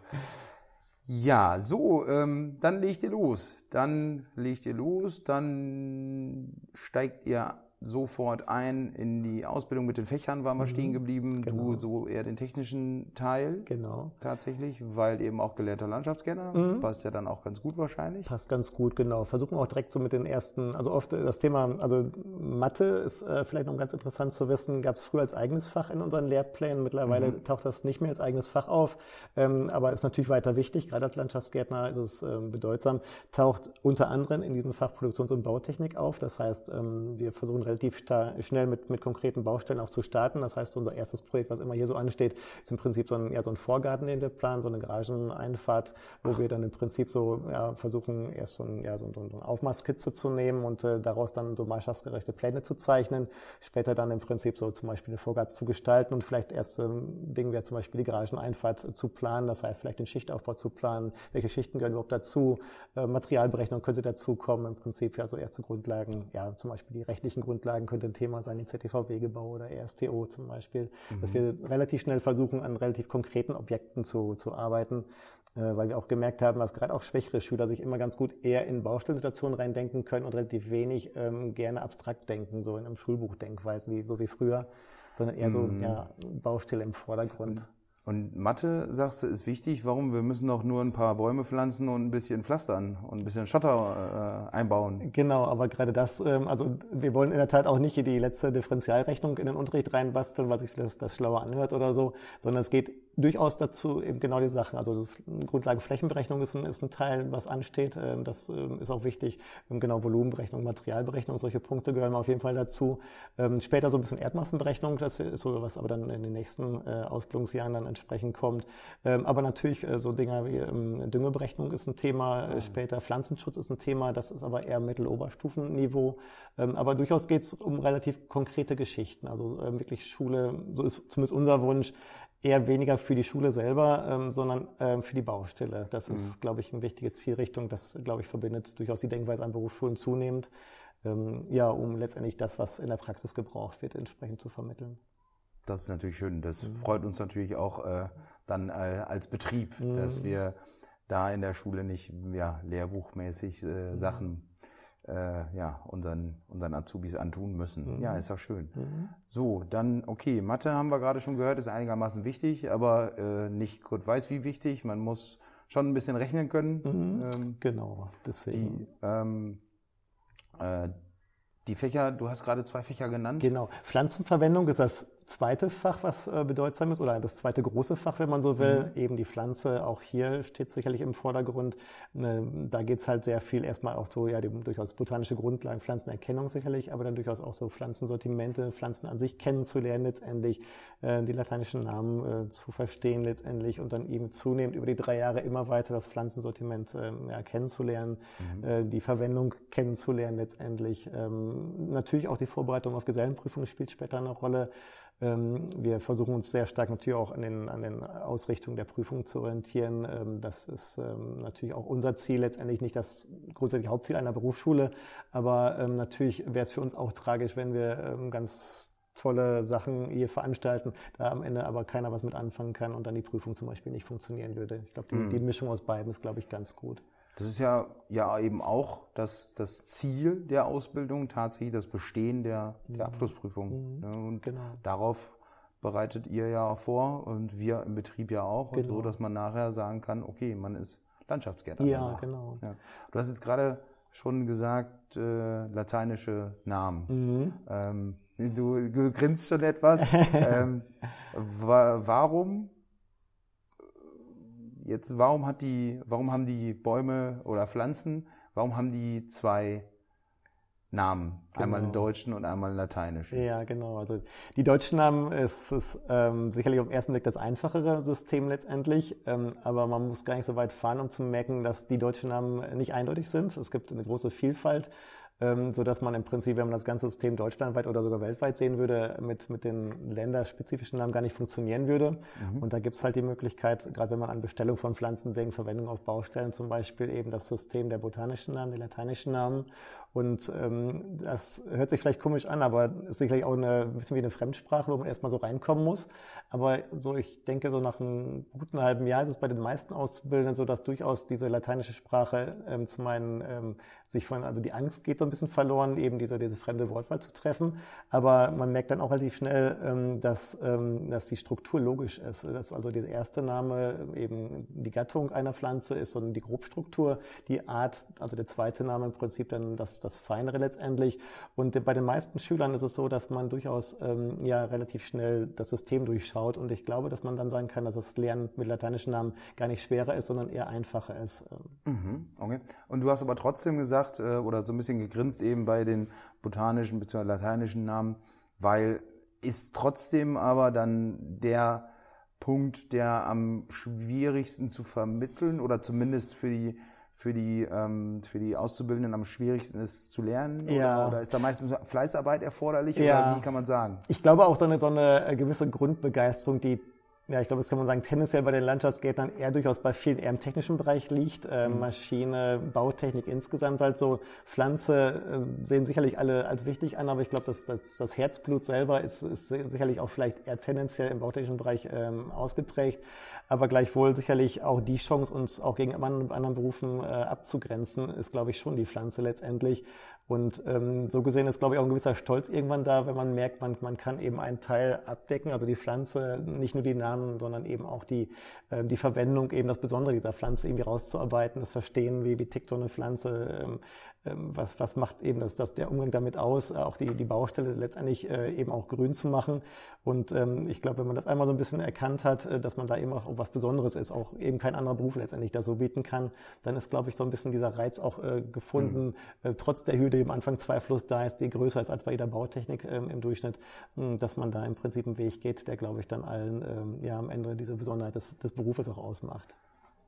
Ja, so, ähm, dann legt ihr los. Dann legt ihr los, dann steigt ihr sofort ein in die Ausbildung mit den Fächern, waren wir mhm. stehen geblieben. Genau. Du so eher den technischen Teil. Genau. Tatsächlich, weil eben auch gelernter Landschaftsgärtner. Mhm. Passt ja dann auch ganz gut wahrscheinlich. Passt ganz gut, genau. Versuchen auch direkt so mit den ersten, also oft das Thema, also Mathe ist äh, vielleicht noch ganz interessant zu wissen, gab es früher als eigenes Fach in unseren Lehrplänen. Mittlerweile mhm. taucht das nicht mehr als eigenes Fach auf, ähm, aber ist natürlich weiter wichtig. Gerade als Landschaftsgärtner ist es ähm, bedeutsam. Taucht unter anderem in diesem Fach Produktions- und Bautechnik auf. Das heißt, ähm, wir versuchen relativ schnell mit, mit konkreten Baustellen auch zu starten. Das heißt, unser erstes Projekt, was immer hier so ansteht, ist im Prinzip so ein, ja, so ein Vorgarten, den wir planen, so eine Garageneinfahrt, wo wir dann im Prinzip so ja, versuchen, erst so, ein, ja, so, so eine Aufmaßskizze zu nehmen und äh, daraus dann so mannschaftsgerechte Pläne zu zeichnen. Später dann im Prinzip so zum Beispiel eine Vorgarten zu gestalten und vielleicht erste ähm, Ding wäre zum Beispiel die Garageneinfahrt zu planen. Das heißt, vielleicht den Schichtaufbau zu planen. Welche Schichten gehören überhaupt dazu? Äh, Materialberechnung könnte dazu kommen. Im Prinzip ja so erste Grundlagen, ja, zum Beispiel die rechtlichen Grundlagen könnte ein Thema sein, die ZTV-Wegebau oder ESTO zum Beispiel, mhm. dass wir relativ schnell versuchen, an relativ konkreten Objekten zu, zu arbeiten, äh, weil wir auch gemerkt haben, dass gerade auch schwächere Schüler sich immer ganz gut eher in Baustellensituationen reindenken können und relativ wenig ähm, gerne abstrakt denken, so in einem Schulbuchdenkweise, wie, so wie früher, sondern eher so mhm. ja, Baustelle im Vordergrund. Und und Mathe, sagst du, ist wichtig. Warum? Wir müssen doch nur ein paar Bäume pflanzen und ein bisschen pflastern und ein bisschen Schotter äh, einbauen. Genau, aber gerade das, ähm, also wir wollen in der Tat auch nicht die letzte Differentialrechnung in den Unterricht reinbasteln, was sich das, das schlauer anhört oder so, sondern es geht durchaus dazu eben genau die Sachen. Also Grundlagenflächenberechnung ist ein, ist ein Teil, was ansteht. Ähm, das ähm, ist auch wichtig. Ähm, genau Volumenberechnung, Materialberechnung, solche Punkte gehören auf jeden Fall dazu. Später so ein bisschen Erdmassenberechnung, das ist so was aber dann in den nächsten äh, Ausbildungsjahren dann entsprechend kommt. Aber natürlich äh, so Dinge wie Düngeberechnung ist ein Thema. Äh, später Pflanzenschutz ist ein Thema. Das ist aber eher Mittel-Oberstufenniveau. Aber durchaus geht es um relativ konkrete Geschichten. Also wirklich Schule, so ist zumindest unser Wunsch, eher weniger für die Schule selber, ähm, sondern ähm, für die Baustelle. Das mhm. ist, glaube ich, eine wichtige Zielrichtung. Das, glaube ich, verbindet durchaus die Denkweise an Berufsschulen zunehmend. ähm, ja, um letztendlich das, was in der Praxis gebraucht wird, entsprechend zu vermitteln. Das ist natürlich schön. Das mhm. freut uns natürlich auch äh, dann äh, als Betrieb, mhm. dass wir da in der Schule nicht ja, lehrbuchmäßig äh, mhm. Sachen äh, ja, unseren, unseren Azubis antun müssen. Mhm. Ja, ist auch schön. Mhm. So, dann, okay, Mathe haben wir gerade schon gehört, ist einigermaßen wichtig, aber äh, nicht Gott weiß wie wichtig. Man muss schon ein bisschen rechnen können. Mhm. Ähm, genau, deswegen. Die, ähm, äh, die Fächer, du hast gerade zwei Fächer genannt. Genau. Pflanzenverwendung ist das zweite Fach, was äh, bedeutsam ist, oder das zweite große Fach, wenn man so will, mhm. eben die Pflanze. Auch hier steht sicherlich im Vordergrund. Ne, da geht's halt sehr viel erstmal auch so, ja, die, durchaus botanische Grundlagen, Pflanzenerkennung sicherlich, aber dann durchaus auch so Pflanzensortimente, Pflanzen an sich kennenzulernen letztendlich, äh, die lateinischen Namen äh, zu verstehen letztendlich und dann eben zunehmend über die drei Jahre immer weiter das Pflanzensortiment äh, ja, kennenzulernen, mhm. äh, die Verwendung kennenzulernen letztendlich. Ähm, natürlich auch die Vorbereitung auf Gesellenprüfungen spielt später eine Rolle. Ähm, wir versuchen uns sehr stark natürlich auch an den, an den Ausrichtungen der Prüfung zu orientieren. Ähm, das ist ähm, natürlich auch unser Ziel, letztendlich nicht das grundsätzliche Hauptziel einer Berufsschule, aber natürlich wäre es für uns auch tragisch, wenn wir ganz tolle Sachen hier veranstalten, da am Ende aber keiner was mit anfangen kann und dann die Prüfung zum Beispiel nicht funktionieren würde. Ich glaube, die, mhm. die Mischung aus beiden ist, glaube ich, ganz gut. Das ist ja, ja eben auch das, das Ziel der Ausbildung, tatsächlich das Bestehen der, der mhm. Abschlussprüfung. Mhm. Und genau. darauf bereitet ihr ja vor und wir im Betrieb ja auch, genau. so dass man nachher sagen kann, okay, man ist Landschaftsgärtner. Ja, danach. genau. Ja. Du hast jetzt gerade schon gesagt, äh, lateinische Namen. Mhm. Ähm, du, du grinst schon etwas. ähm, wa warum jetzt, warum hat die, warum haben die Bäume oder Pflanzen, warum haben die zwei Namen. Genau. Einmal einen deutschen und einmal einen lateinischen. Ja, genau. Also die deutschen Namen ist, ist ähm, sicherlich auf den ersten Blick das einfachere System letztendlich, ähm, aber man muss gar nicht so weit fahren, um zu merken, dass die deutschen Namen nicht eindeutig sind. Es gibt eine große Vielfalt ähm, so dass man im Prinzip, wenn man das ganze System deutschlandweit oder sogar weltweit sehen würde, mit, mit den länderspezifischen Namen gar nicht funktionieren würde. Mhm. Und da gibt es halt die Möglichkeit, gerade wenn man an Bestellung von Pflanzen denkt, Verwendung auf Baustellen zum Beispiel, eben das System der botanischen Namen, der lateinischen Namen. Und ähm, das hört sich vielleicht komisch an, aber ist sicherlich auch eine, ein bisschen wie eine Fremdsprache, wo man erstmal so reinkommen muss. Aber so, ich denke, so nach einem guten halben Jahr ist es bei den meisten Auszubildenden so, dass durchaus diese lateinische Sprache ähm, zum einen ähm, sich von, also die Angst geht so ein bisschen verloren, eben diese, diese fremde Wortwahl zu treffen. Aber man merkt dann auch relativ schnell, ähm, dass, ähm, dass die Struktur logisch ist. Dass also dieser erste Name eben die Gattung einer Pflanze ist, sondern die Grobstruktur, die Art, also der zweite Name im Prinzip dann das, das Feinere letztendlich. Und bei den meisten Schülern ist es so, dass man durchaus ähm, ja relativ schnell das System durchschaut. Und ich glaube, dass man dann sagen kann, dass das Lernen mit lateinischen Namen gar nicht schwerer ist, sondern eher einfacher ist. Mhm, okay. Und du hast aber trotzdem gesagt, äh, oder so ein bisschen gegrinst eben bei den botanischen bzw. lateinischen Namen, weil ist trotzdem aber dann der Punkt, der am schwierigsten zu vermitteln oder zumindest für die für die, ähm, für die Auszubildenden am schwierigsten ist zu lernen? Ja. Oder, oder ist da meistens Fleißarbeit erforderlich? Ja. Oder wie kann man sagen? Ich glaube auch so eine, so eine gewisse Grundbegeisterung, die ja, ich glaube, das kann man sagen, tendenziell bei den Landschaftsgärtnern eher durchaus bei vielen eher im technischen Bereich liegt. Äh, mhm. Maschine, Bautechnik insgesamt, weil so Pflanze äh, sehen sicherlich alle als wichtig an, aber ich glaube, dass, dass das Herzblut selber ist, ist sicherlich auch vielleicht eher tendenziell im bautechnischen Bereich ähm, ausgeprägt, aber gleichwohl sicherlich auch die Chance, uns auch gegen anderen, anderen Berufen äh, abzugrenzen, ist, glaube ich, schon die Pflanze letztendlich. Und ähm, so gesehen ist, glaube ich, auch ein gewisser Stolz irgendwann da, wenn man merkt, man, man kann eben einen Teil abdecken, also die Pflanze, nicht nur die Namen, sondern eben auch die, äh, die Verwendung, eben das Besondere dieser Pflanze irgendwie rauszuarbeiten, das Verstehen, wie, wie tickt so eine Pflanze, ähm, ähm, was, was macht eben das, das der Umgang damit aus, äh, auch die, die Baustelle letztendlich äh, eben auch grün zu machen. Und ähm, ich glaube, wenn man das einmal so ein bisschen erkannt hat, äh, dass man da eben auch was Besonderes ist, auch eben kein anderer Beruf letztendlich da so bieten kann, dann ist, glaube ich, so ein bisschen dieser Reiz auch äh, gefunden, mhm. äh, trotz der Hürde, die am Anfang zweifellos da ist, die größer ist als bei jeder Bautechnik ähm, im Durchschnitt, hm, dass man da im Prinzip einen Weg geht, der, glaube ich, dann allen ähm, ja am Ende diese Besonderheit des, des Berufes auch ausmacht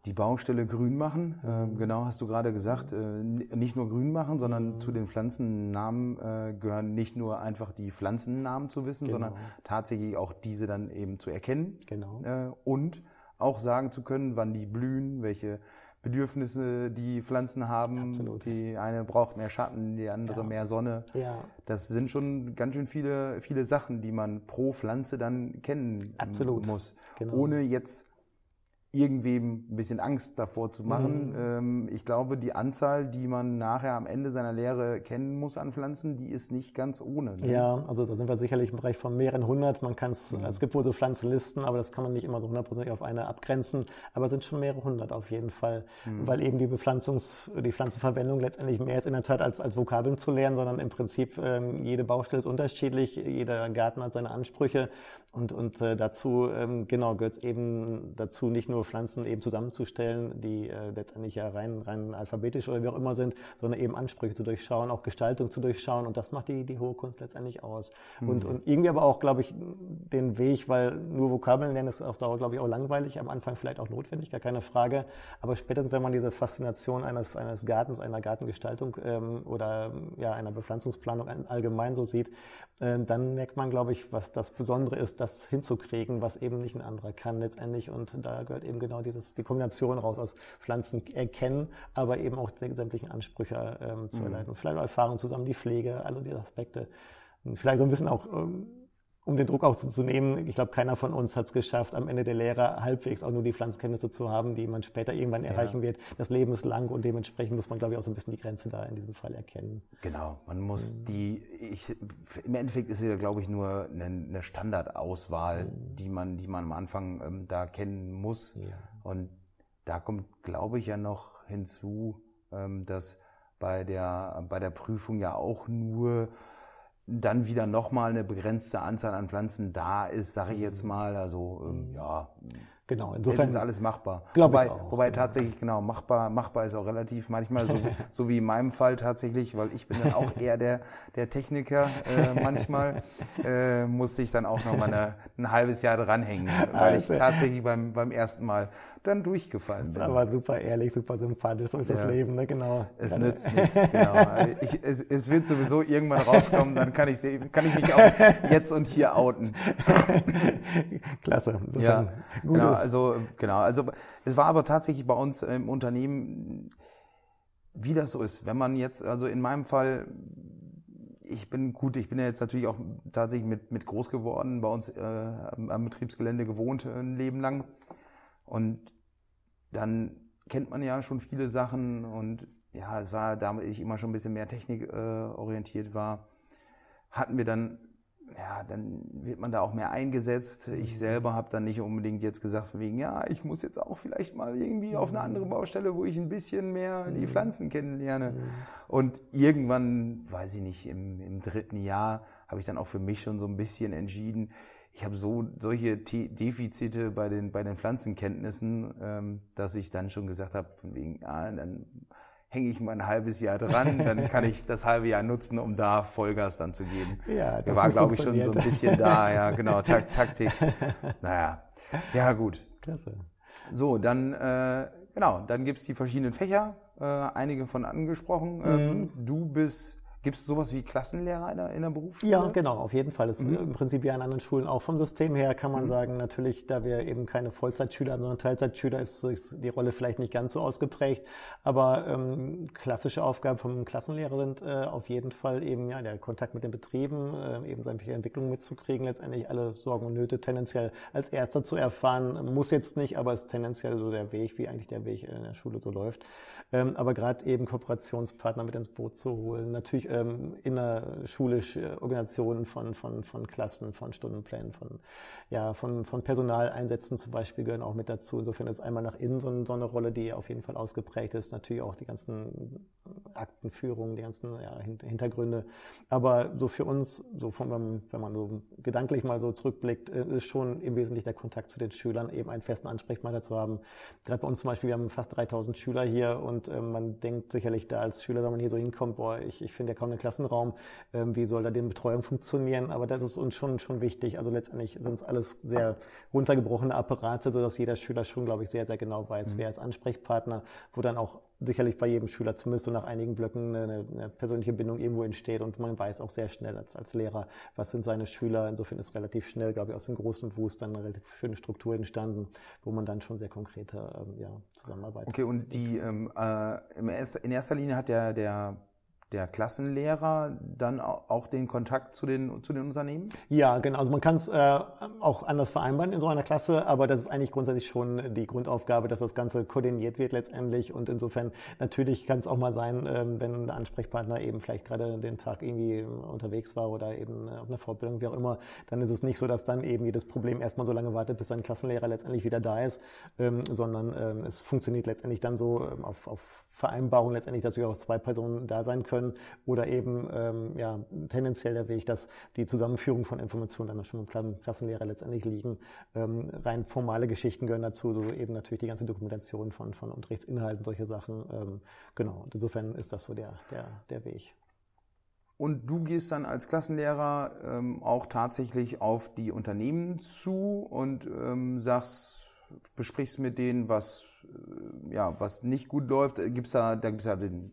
die Baustelle grün machen. Äh, genau, hast du gerade gesagt. Äh, nicht nur grün machen, sondern mhm. zu den Pflanzennamen äh, gehören nicht nur einfach die Pflanzennamen zu wissen, genau. sondern tatsächlich auch diese dann eben zu erkennen. Genau. Äh, und auch sagen zu können, wann die blühen, welche Bedürfnisse die Pflanzen haben. Absolut. Die eine braucht mehr Schatten, die andere Ja. mehr Sonne. Ja. Das sind schon ganz schön viele, viele Sachen, die man pro Pflanze dann kennen Absolut. muss. Genau. Ohne jetzt irgendwem ein bisschen Angst davor zu machen. Mhm. Ähm, ich glaube, die Anzahl, die man nachher am Ende seiner Lehre kennen muss an Pflanzen, die ist nicht ganz ohne. ne? Ja, also da sind wir sicherlich im Bereich von mehreren hundert. Man kann es, es gibt wohl so Pflanzenlisten, aber das kann man nicht immer so hundertprozentig auf eine abgrenzen. Aber es sind schon mehrere hundert auf jeden Fall, weil eben die Bepflanzungs, die Pflanzenverwendung letztendlich mehr ist in der Tat als, als Vokabeln zu lernen, sondern im Prinzip ähm, jede Baustelle ist unterschiedlich, jeder Garten hat seine Ansprüche und, und äh, dazu, ähm, genau, gehört es eben dazu, nicht nur Pflanzen eben zusammenzustellen, die äh, letztendlich ja rein, rein alphabetisch oder wie auch immer sind, sondern eben Ansprüche zu durchschauen, auch Gestaltung zu durchschauen. Und das macht die, die hohe Kunst letztendlich aus. Und, und irgendwie aber auch, glaube ich, den Weg, weil nur Vokabeln lernen ist auf Dauer, glaube ich, auch langweilig, am Anfang vielleicht auch notwendig, gar keine Frage, aber spätestens, wenn man diese Faszination eines, eines Gartens, einer Gartengestaltung ähm, oder ja, einer Bepflanzungsplanung allgemein so sieht, ähm, dann merkt man, glaube ich, was das Besondere ist, das hinzukriegen, was eben nicht ein anderer kann letztendlich. Und da gehört eben genau dieses, die Kombination raus aus Pflanzen erkennen, aber eben auch die sämtlichen Ansprüche ähm, zu erleiten. Vielleicht auch Erfahrung zusammen, die Pflege, alle diese Aspekte. Und vielleicht so ein bisschen auch, ähm, um den Druck auch zu, zu nehmen, ich glaube, keiner von uns hat es geschafft, am Ende der Lehre halbwegs auch nur die Pflanzenkenntnisse zu haben, die man später irgendwann erreichen wird. Das Leben ist lang und dementsprechend muss man, glaube ich, auch so ein bisschen die Grenze da in diesem Fall erkennen. Genau, man muss Mhm. die, ich, im Endeffekt ist es ja, glaube ich, nur eine, eine Standardauswahl, Mhm. die man, die man am Anfang ähm, da kennen muss. Und da kommt, glaube ich, ja noch hinzu, ähm, dass bei der, bei der Prüfung ja auch nur dann wieder nochmal eine begrenzte Anzahl an Pflanzen da ist, sage ich jetzt mal. Also ähm, ja, Genau, Insofern insofern ist alles machbar. Ich wobei, auch, wobei tatsächlich, genau, machbar, machbar ist auch relativ manchmal, so, so wie in meinem Fall tatsächlich, weil ich bin dann auch eher der, der Techniker äh, manchmal, äh, musste ich dann auch noch mal eine, ein halbes Jahr dranhängen, weil ich Also. tatsächlich beim, beim ersten Mal dann durchgefallen ist bin. aber super ehrlich, super sympathisch, so ist das Ja. Leben, ne? genau. Es nützt nichts, genau. Ich, es, es wird sowieso irgendwann rauskommen, dann kann ich, kann ich mich auch jetzt und hier outen. Klasse. Ja, gut genau, ist. Also genau, also es war aber tatsächlich bei uns im Unternehmen, wie das so ist, wenn man jetzt, also in meinem Fall, ich bin gut, ich bin ja jetzt natürlich auch tatsächlich mit, mit groß geworden, bei uns äh, am, am Betriebsgelände gewohnt äh, ein Leben lang. Und dann kennt man ja schon viele Sachen und ja, es war, da ich immer schon ein bisschen mehr technikorientiert äh, war, hatten wir dann ja, dann wird man da auch mehr eingesetzt. Ich selber habe dann nicht unbedingt jetzt gesagt, von wegen, ja, ich muss jetzt auch vielleicht mal irgendwie auf eine andere Baustelle, wo ich ein bisschen mehr die Pflanzen kennenlerne. Und irgendwann, weiß ich nicht, im, im dritten Jahr habe ich dann auch für mich schon so ein bisschen entschieden, ich habe so solche Te Defizite bei den, bei den Pflanzenkenntnissen, ähm, dass ich dann schon gesagt habe, von wegen, ja, dann hänge ich mal ein halbes Jahr dran, dann kann ich das halbe Jahr nutzen, um da Vollgas dann zu geben. Ja, Der das war, glaube ich, schon so ein bisschen da, ja, genau, Tak Taktik. Naja, ja, gut. Klasse. So, dann, äh, genau, dann gibt's die verschiedenen Fächer, äh, einige von angesprochen. Ähm, Mhm. du bist, gibt's sowas wie Klassenlehrer in der, in der Berufsschule? Ja, genau, auf jeden Fall. Das ist im Prinzip wie an anderen Schulen auch vom System her, kann man sagen, natürlich, da wir eben keine Vollzeitschüler haben, sondern Teilzeitschüler, ist die Rolle vielleicht nicht ganz so ausgeprägt. Aber ähm, klassische Aufgaben vom Klassenlehrer sind äh, auf jeden Fall eben ja der Kontakt mit den Betrieben, äh, eben sämtliche Entwicklungen mitzukriegen, letztendlich alle Sorgen und Nöte tendenziell als erster zu erfahren. Muss jetzt nicht, aber ist tendenziell so der Weg, wie eigentlich der Weg in der Schule so läuft. Ähm, aber gerade eben Kooperationspartner mit ins Boot zu holen, natürlich ähm, innerschulische Organisationen von, von, von Klassen, von Stundenplänen, von, ja, von, von Personaleinsätzen zum Beispiel gehören auch mit dazu. Insofern ist einmal nach innen so, so eine Rolle, die auf jeden Fall ausgeprägt ist. Natürlich auch die ganzen Aktenführungen, die ganzen ja, Hin- Hintergründe. Aber so für uns, so von, wenn man so gedanklich mal so zurückblickt, äh, ist schon im Wesentlichen der Kontakt zu den Schülern, eben einen festen Ansprechpartner zu haben. Gerade bei uns zum Beispiel, wir haben fast 3000 Schüler hier und ähm, man denkt sicherlich da als Schüler, wenn man hier so hinkommt, boah, ich, ich finde ja kaum einen Klassenraum, ähm, wie soll da die Betreuung funktionieren, aber das ist uns schon, schon wichtig. Also letztendlich sind es alles sehr runtergebrochene Apparate, sodass jeder Schüler schon, glaube ich, sehr, sehr genau weiß, mhm. wer ist Ansprechpartner, wo dann auch sicherlich bei jedem Schüler zumindest so nach einigen Blöcken eine, eine, persönliche Bindung irgendwo entsteht und man weiß auch sehr schnell als, als Lehrer, was sind seine Schüler. Insofern ist relativ schnell, glaube ich, aus dem großen Wust dann eine relativ schöne Struktur entstanden, wo man dann schon sehr konkrete ähm, ja, zusammenarbeitet. Okay, und die ähm, äh, in erster Linie hat der, der der Klassenlehrer dann auch den Kontakt zu den, zu den Unternehmen? Ja, genau. Also man kann es äh, auch anders vereinbaren in so einer Klasse, aber das ist eigentlich grundsätzlich schon die Grundaufgabe, dass das Ganze koordiniert wird letztendlich. Und insofern natürlich kann es auch mal sein, ähm, wenn der Ansprechpartner eben vielleicht gerade den Tag irgendwie unterwegs war oder eben auf einer Fortbildung, wie auch immer, dann ist es nicht so, dass dann eben jedes Problem erstmal so lange wartet, bis ein Klassenlehrer letztendlich wieder da ist, ähm, sondern ähm, es funktioniert letztendlich dann so ähm, auf, auf Vereinbarung letztendlich, dass wir auch zwei Personen da sein können oder eben ähm, ja, tendenziell der Weg, dass die Zusammenführung von Informationen dann schon beim Klassenlehrer letztendlich liegen. Ähm, rein formale Geschichten gehören dazu, so eben natürlich die ganze Dokumentation von, von Unterrichtsinhalten, solche Sachen. Ähm, genau, und insofern ist das so der, der, der Weg. Und du gehst dann als Klassenlehrer ähm, auch tatsächlich auf die Unternehmen zu und ähm, sagst, besprichst mit denen, was äh, ja, was nicht gut läuft, gibt's da, da gibt's ja den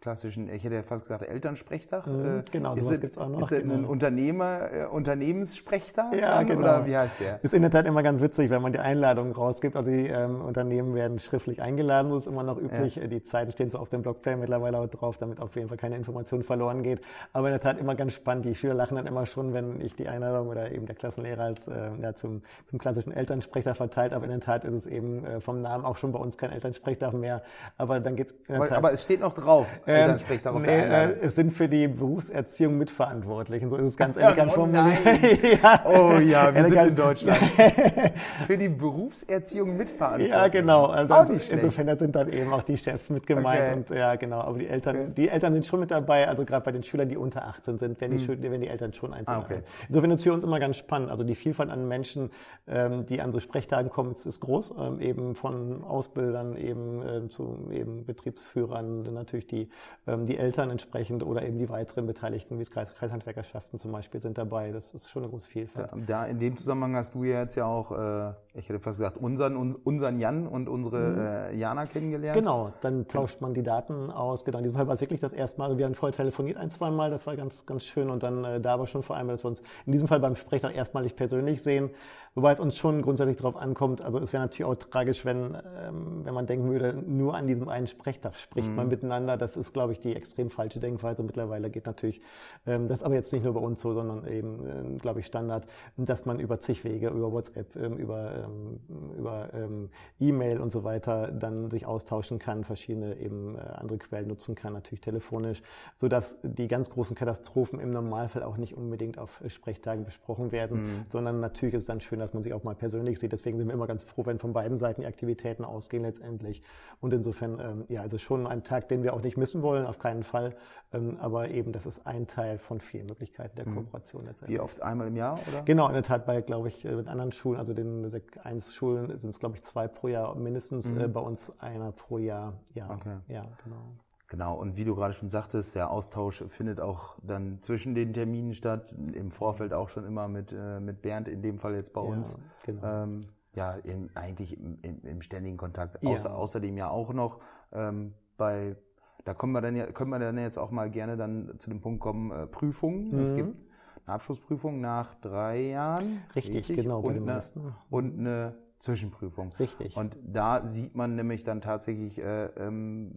klassischen, ich hätte ja fast gesagt Elternsprechtag. Mhm, genau, ist sowas gibt's auch noch. Ist das genau. ein Unternehmer, äh, Unternehmenssprechtag? Ja, dann, genau. Oder wie heißt der? Ist in der Tat immer ganz witzig, wenn man die Einladungen rausgibt. Also die ähm, Unternehmen werden schriftlich eingeladen, das ist immer noch üblich. Ja. Die Zeiten stehen so auf dem Blogplay mittlerweile auch drauf, damit auf jeden Fall keine Information verloren geht. Aber in der Tat immer ganz spannend. Die Schüler lachen dann immer schon, wenn ich die Einladung oder eben der Klassenlehrer als äh, ja, zum, zum klassischen Elternsprechtag verteilt. Aber in der Tat ist es eben äh, vom Namen auch schon bei uns kein Elternsprechtag mehr. Aber dann geht's in der Tat. Aber es steht noch drauf, ähm, Elternsprechtag auf nee. Äh, es sind für die Berufserziehung mitverantwortlich. Und so ist es ganz elegant oh, ja. Oh ja, wir sind in Deutschland. für die Berufserziehung mitverantwortlich. Ja, genau. Also auch nicht insofern sind dann eben auch die Chefs mit gemeint. Okay. Und ja, genau. Aber die Eltern, okay. die Eltern sind schon mit dabei. Also gerade bei den Schülern, die unter 18 sind, werden die, hm. werden die Eltern schon einzeln. Ah, okay. Insofern ist es für uns immer ganz spannend. Also die Vielfalt an Menschen, ähm, die an so Sprechtagen kommen, ist, ist groß. Ähm, eben von Ausbildern eben ähm, zu eben Betriebsführern, natürlich die ähm, die Eltern entsprechend oder eben die weiteren Beteiligten, wie es Kreis, Kreishandwerkerschaften zum Beispiel, sind dabei. Das ist schon eine große Vielfalt. Da, in dem Zusammenhang hast du ja jetzt ja auch, äh, ich hätte fast gesagt, unseren, unseren Jan und unsere mhm. äh, Jana kennengelernt. Genau, dann tauscht man die Daten aus. Genau, in diesem Fall war es wirklich das erste Mal. Also wir haben vorher telefoniert ein, zwei Mal, das war ganz, ganz schön. Und dann äh, da aber schon vor allem, dass wir uns in diesem Fall beim Sprechtag erstmalig persönlich sehen, wobei es uns schon grundsätzlich darauf ankommt. Also es wäre natürlich auch tragisch, wenn, ähm, wenn man denken würde, nur an diesem einen Sprechtag spricht mhm. man miteinander. Das ist, glaube ich, die extrem falsche Denkweise. Mittlerweile geht natürlich, ähm, das ist aber jetzt nicht nur bei uns so, sondern eben, äh, glaube ich, Standard, dass man über zig Wege, über WhatsApp, ähm, über, ähm, über ähm, E-Mail und so weiter dann sich austauschen kann, verschiedene eben äh, andere Quellen nutzen kann, natürlich telefonisch, so dass die ganz großen Katastrophen im Normalfall auch nicht unbedingt auf Sprechtagen besprochen werden, mhm. sondern natürlich ist es dann schön, dass man sich auch mal persönlich sieht. Deswegen sind wir immer ganz froh, wenn von beiden Seiten die Aktivitäten ausgehen letztendlich. Und insofern, ähm, ja, also schon ein Tag, den wir auch nicht missen wollen, auf keinen Fall. Ähm, aber eben, das ist ein Teil von vielen Möglichkeiten der mhm. Kooperation letztendlich. Wie oft? Einmal im Jahr, oder? Genau, in der Tat bei, glaube ich, äh, mit anderen Schulen, also den Sek 1 Schulen sind es, glaube ich, zwei pro Jahr mindestens, mhm. äh, bei uns einer pro Jahr. Ja, okay. ja, genau. Genau, und wie du gerade schon sagtest, der Austausch findet auch dann zwischen den Terminen statt, im Vorfeld auch schon immer mit, äh, mit Bernd, in dem Fall jetzt bei uns. Ja, genau. Ähm, ja in, eigentlich im, im, im, ständigen Kontakt. Außer, ja. Außerdem ja auch noch ähm, bei da kommen wir dann ja, können wir dann jetzt auch mal gerne dann zu dem Punkt kommen, äh, Prüfungen. Mhm. Es gibt eine Abschlussprüfung nach drei Jahren. Richtig, richtig? genau. Und eine, und eine Zwischenprüfung. Richtig. Und da sieht man nämlich dann tatsächlich, äh, ähm,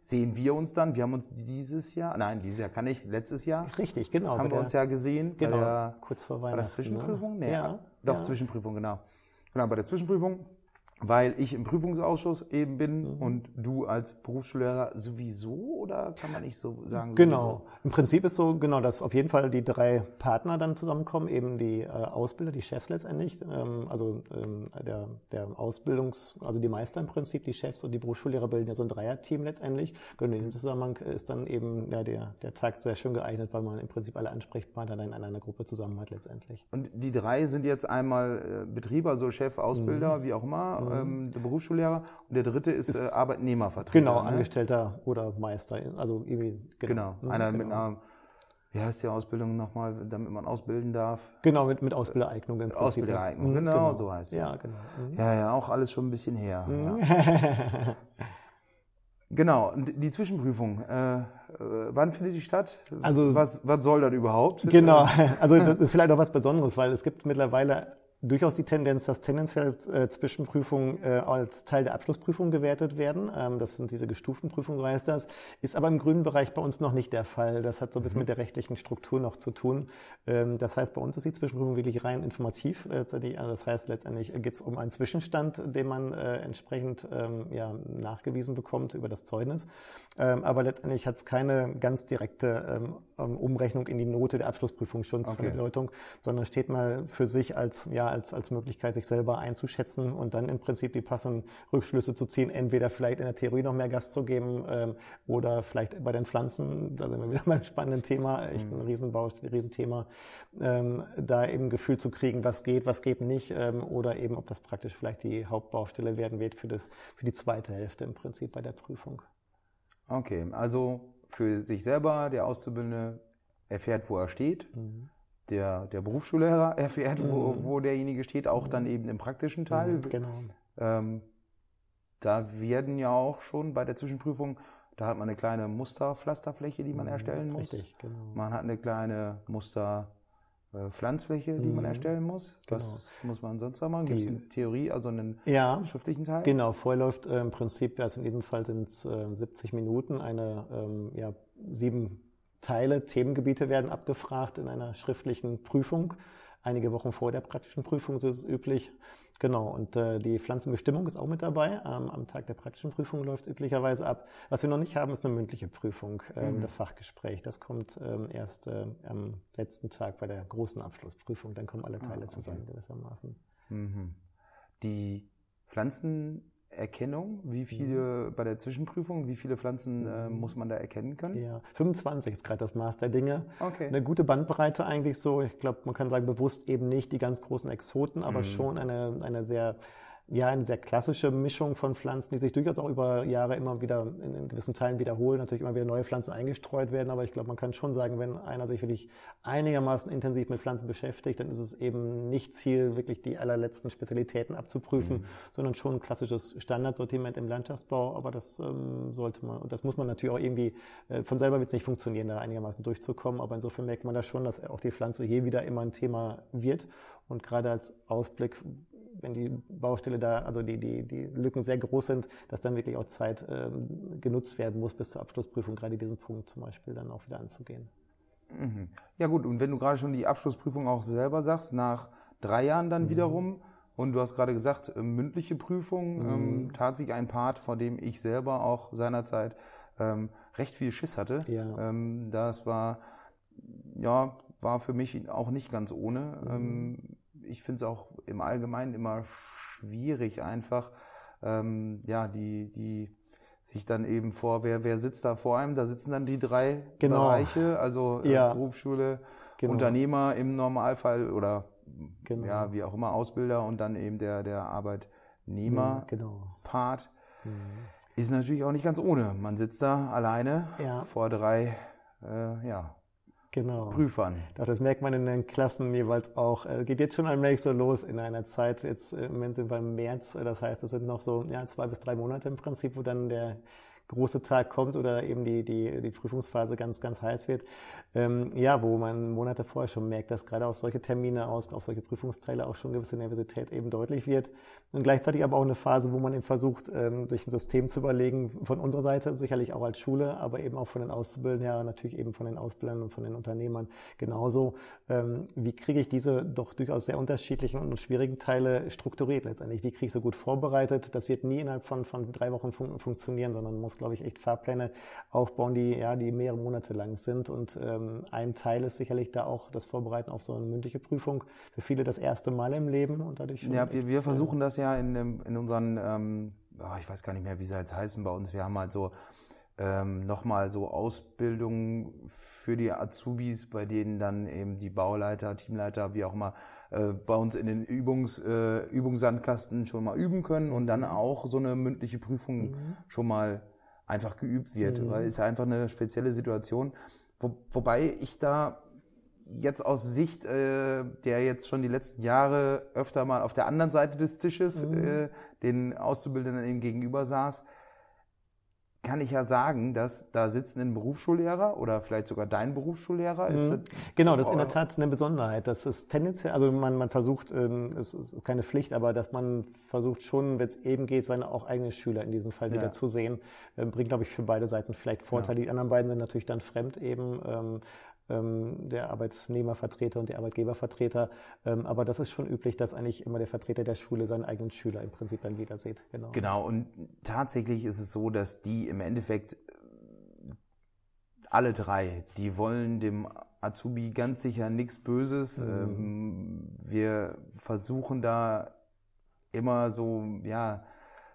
sehen wir uns dann. Wir haben uns dieses Jahr, nein, dieses Jahr kann ich, letztes Jahr. Richtig, genau. Haben wir uns ja gesehen. Genau, der, kurz vor Weihnachten. War das Zwischenprüfung? Ne? Nee, ja. Doch, ja. Zwischenprüfung, genau. Genau, bei der Zwischenprüfung weil ich im Prüfungsausschuss eben bin mhm. und du als Berufsschullehrer sowieso oder kann man nicht so sagen? Genau. Sowieso? Im Prinzip ist so, genau, dass auf jeden Fall die drei Partner dann zusammenkommen, eben die äh, Ausbilder, die Chefs letztendlich, ähm, also ähm, der, der Ausbildungs-, also die Meister im Prinzip, die Chefs und die Berufsschullehrer bilden ja so ein Dreierteam letztendlich. Und in dem Zusammenhang ist dann eben ja, der, der Tag sehr schön geeignet, weil man im Prinzip alle Ansprechpartner dann in einer Gruppe zusammen hat letztendlich. Und die drei sind jetzt einmal äh, Betriebe, also Chef, Ausbilder, mhm. wie auch immer, ähm, der Berufsschullehrer. Und der dritte ist, Ist- äh, Arbeitnehmervertreter. Genau, ne? Angestellter oder Meister. Also irgendwie, Genau. Mhm, Einer genau. mit einer, wie heißt die Ausbildung nochmal, damit man ausbilden darf? Genau, mit, mit Ausbildereignung im Prinzip. Ausbildereignung, Mhm, genau, so heißt es. Ja, genau. Mhm. Ja, ja, auch alles schon ein bisschen her. Mhm. Ja. Genau, und die Zwischenprüfung, äh, äh, wann findet die statt? Also- was, was soll das überhaupt? Genau, also das ist vielleicht auch was Besonderes, weil es gibt mittlerweile durchaus die Tendenz, dass tendenziell äh, Zwischenprüfungen äh, als Teil der Abschlussprüfung gewertet werden. Ähm, das sind diese gestuften Prüfungen, so heißt das. Ist aber im grünen Bereich bei uns noch nicht der Fall. Das hat so ein bisschen mit der rechtlichen Struktur noch zu tun. Ähm, das heißt, bei uns ist die Zwischenprüfung wirklich rein informativ. Äh, also das heißt, letztendlich geht es um einen Zwischenstand, den man äh, entsprechend ähm, ja, nachgewiesen bekommt über das Zeugnis. Ähm, aber letztendlich hat es keine ganz direkte ähm, ähm, Umrechnung in die Note der Abschlussprüfung schon Okay. Bedeutung, sondern steht mal für sich als, ja, als, als Möglichkeit, sich selber einzuschätzen und dann im Prinzip die passenden Rückschlüsse zu ziehen, entweder vielleicht in der Theorie noch mehr Gas zu geben ähm, oder vielleicht bei den Pflanzen, da sind wir wieder beim spannenden Thema, echt ein Riesenbau, Riesenthema, ähm, da eben ein Gefühl zu kriegen, was geht, was geht nicht ähm, oder eben, ob das praktisch vielleicht die Hauptbaustelle werden wird für, das, für die zweite Hälfte im Prinzip bei der Prüfung. Okay, also für sich selber, der Auszubildende erfährt, wo er steht. Der, der Berufsschullehrer erfährt, wo, wo derjenige steht, auch dann eben im praktischen Teil. Genau. Ähm, da werden ja auch schon bei der Zwischenprüfung, da hat man eine kleine Musterpflasterfläche, die man erstellen muss. Richtig, genau. Man hat eine kleine Musterpflanzfläche, die man erstellen muss. Was muss man sonst noch machen? Gibt es eine Theorie, also einen Ja, schriftlichen Teil? Genau, vorläuft äh, im Prinzip, also in diesem Fall sind es äh, 70 Minuten, eine ähm, ja, sieben Teile, Themengebiete werden abgefragt in einer schriftlichen Prüfung. Einige Wochen vor der praktischen Prüfung, so ist es üblich. Genau, und äh, die Pflanzenbestimmung ist auch mit dabei. Ähm, am Tag der praktischen Prüfung läuft es üblicherweise ab. Was wir noch nicht haben, ist eine mündliche Prüfung, ähm, das Fachgespräch. Das kommt ähm, erst äh, am letzten Tag bei der großen Abschlussprüfung. Dann kommen alle Teile zusammen gewissermaßen. Mhm. Die Pflanzenerkennung, wie viele bei der Zwischenprüfung, wie viele Pflanzen äh, muss man da erkennen können? Ja, 25 ist gerade das Maß der Dinge. Okay. Eine gute Bandbreite eigentlich so. Ich glaube, man kann sagen, bewusst eben nicht die ganz großen Exoten, aber schon eine, eine sehr, ja, eine sehr klassische Mischung von Pflanzen, die sich durchaus auch über Jahre immer wieder in, in gewissen Teilen wiederholen. Natürlich immer wieder neue Pflanzen eingestreut werden, aber ich glaube, man kann schon sagen, wenn einer sich wirklich einigermaßen intensiv mit Pflanzen beschäftigt, dann ist es eben nicht Ziel, wirklich die allerletzten Spezialitäten abzuprüfen, sondern schon ein klassisches Standardsortiment im Landschaftsbau. Aber das ähm, sollte man, und das muss man natürlich auch irgendwie, äh, von selber wird es nicht funktionieren, da einigermaßen durchzukommen. Aber insofern merkt man da schon, dass auch die Pflanze hier wieder immer ein Thema wird. Und gerade als Ausblick, wenn die Baustelle da, also die, die, die Lücken sehr groß sind, dass dann wirklich auch Zeit ähm, genutzt werden muss bis zur Abschlussprüfung, gerade diesen Punkt zum Beispiel dann auch wieder anzugehen. Mhm. Ja gut, und wenn du gerade schon die Abschlussprüfung auch selber sagst, nach drei Jahren Mhm. dann wiederum, und du hast gerade gesagt, äh, mündliche Prüfung, Mhm. ähm, tat sich ein Part, vor dem ich selber auch seinerzeit ähm, recht viel Schiss hatte. Ja. Ähm, das war, ja, war für mich auch nicht ganz ohne. Mhm. Ähm, ich finde es auch im Allgemeinen immer schwierig, einfach, ähm, ja, die, die, sich dann eben vor, wer, wer sitzt da vor einem? Da sitzen dann die drei Genau. Bereiche, also äh, Ja. Berufsschule, Genau. Unternehmer im Normalfall oder Genau. ja, wie auch immer, Ausbilder und dann eben der, der Arbeitnehmer-Part. Genau. Ist natürlich auch nicht ganz ohne. Man sitzt da alleine Ja. vor drei äh, ja, Genau. Prüfern. Doch, das merkt man in den Klassen jeweils auch. Äh, Geht jetzt schon allmählich so los in einer Zeit. Jetzt äh, im Moment sind wir im März. äh, Das heißt, es sind noch so ja, zwei bis drei Monate im Prinzip, wo dann der große Tag kommt oder eben die, die, die Prüfungsphase ganz, ganz heiß wird. Ähm, ja, wo man Monate vorher schon merkt, dass gerade auf solche Termine aus, auf solche Prüfungsteile auch schon gewisse Nervosität eben deutlich wird. Und gleichzeitig aber auch eine Phase, wo man eben versucht, ähm, sich ein System zu überlegen, von unserer Seite sicherlich auch als Schule, aber eben auch von den Auszubildenden her, natürlich eben von den Ausbildern und von den Unternehmern genauso. Ähm, wie kriege ich diese doch durchaus sehr unterschiedlichen und schwierigen Teile strukturiert letztendlich? Wie kriege ich so gut vorbereitet? Das wird nie innerhalb von, von drei Wochen fun funktionieren, sondern man muss, glaube ich, echt Fahrpläne aufbauen, die, ja, die mehrere Monate lang sind. Und ähm, ein Teil ist sicherlich da auch das Vorbereiten auf so eine mündliche Prüfung. Für viele das erste Mal im Leben und dadurch Ja, wir, wir äh, versuchen das ja in, dem- in unseren, ähm, oh, ich weiß gar nicht mehr, wie sie jetzt heißen bei uns. Wir haben halt so ähm, nochmal so Ausbildungen für die Azubis, bei denen dann eben die Bauleiter, Teamleiter, wie auch immer, äh, bei uns in den Übungs, äh, Übungssandkasten schon mal üben können und dann auch so eine mündliche Prüfung mhm. schon mal einfach geübt wird, mhm. weil es ist einfach eine spezielle Situation. Wo, wobei ich da jetzt aus Sicht, äh, der jetzt schon die letzten Jahre öfter mal auf der anderen Seite des Tisches mhm. äh, den Auszubildenden eben gegenüber saß, kann ich ja sagen, dass da sitzen ein Berufsschullehrer oder vielleicht sogar dein Berufsschullehrer. Ist mhm. Genau, das ist in der Tat eine Besonderheit. Das ist tendenziell, also man, man versucht, ähm, es ist keine Pflicht, aber dass man versucht schon, wenn es eben geht, seine auch eigenen Schüler in diesem Fall ja. wieder zu sehen, äh, bringt, glaube ich, für beide Seiten vielleicht Vorteile. Ja. Die anderen beiden sind natürlich dann fremd eben. Ähm, ähm, der Arbeitnehmervertreter und der Arbeitgebervertreter. Ähm, aber das ist schon üblich, dass eigentlich immer der Vertreter der Schule seinen eigenen Schüler im Prinzip dann wieder sieht. Genau. genau. Und tatsächlich ist es so, dass die im Endeffekt alle drei, die wollen dem Azubi ganz sicher nichts Böses. Mhm. Ähm, wir versuchen da immer so, ja,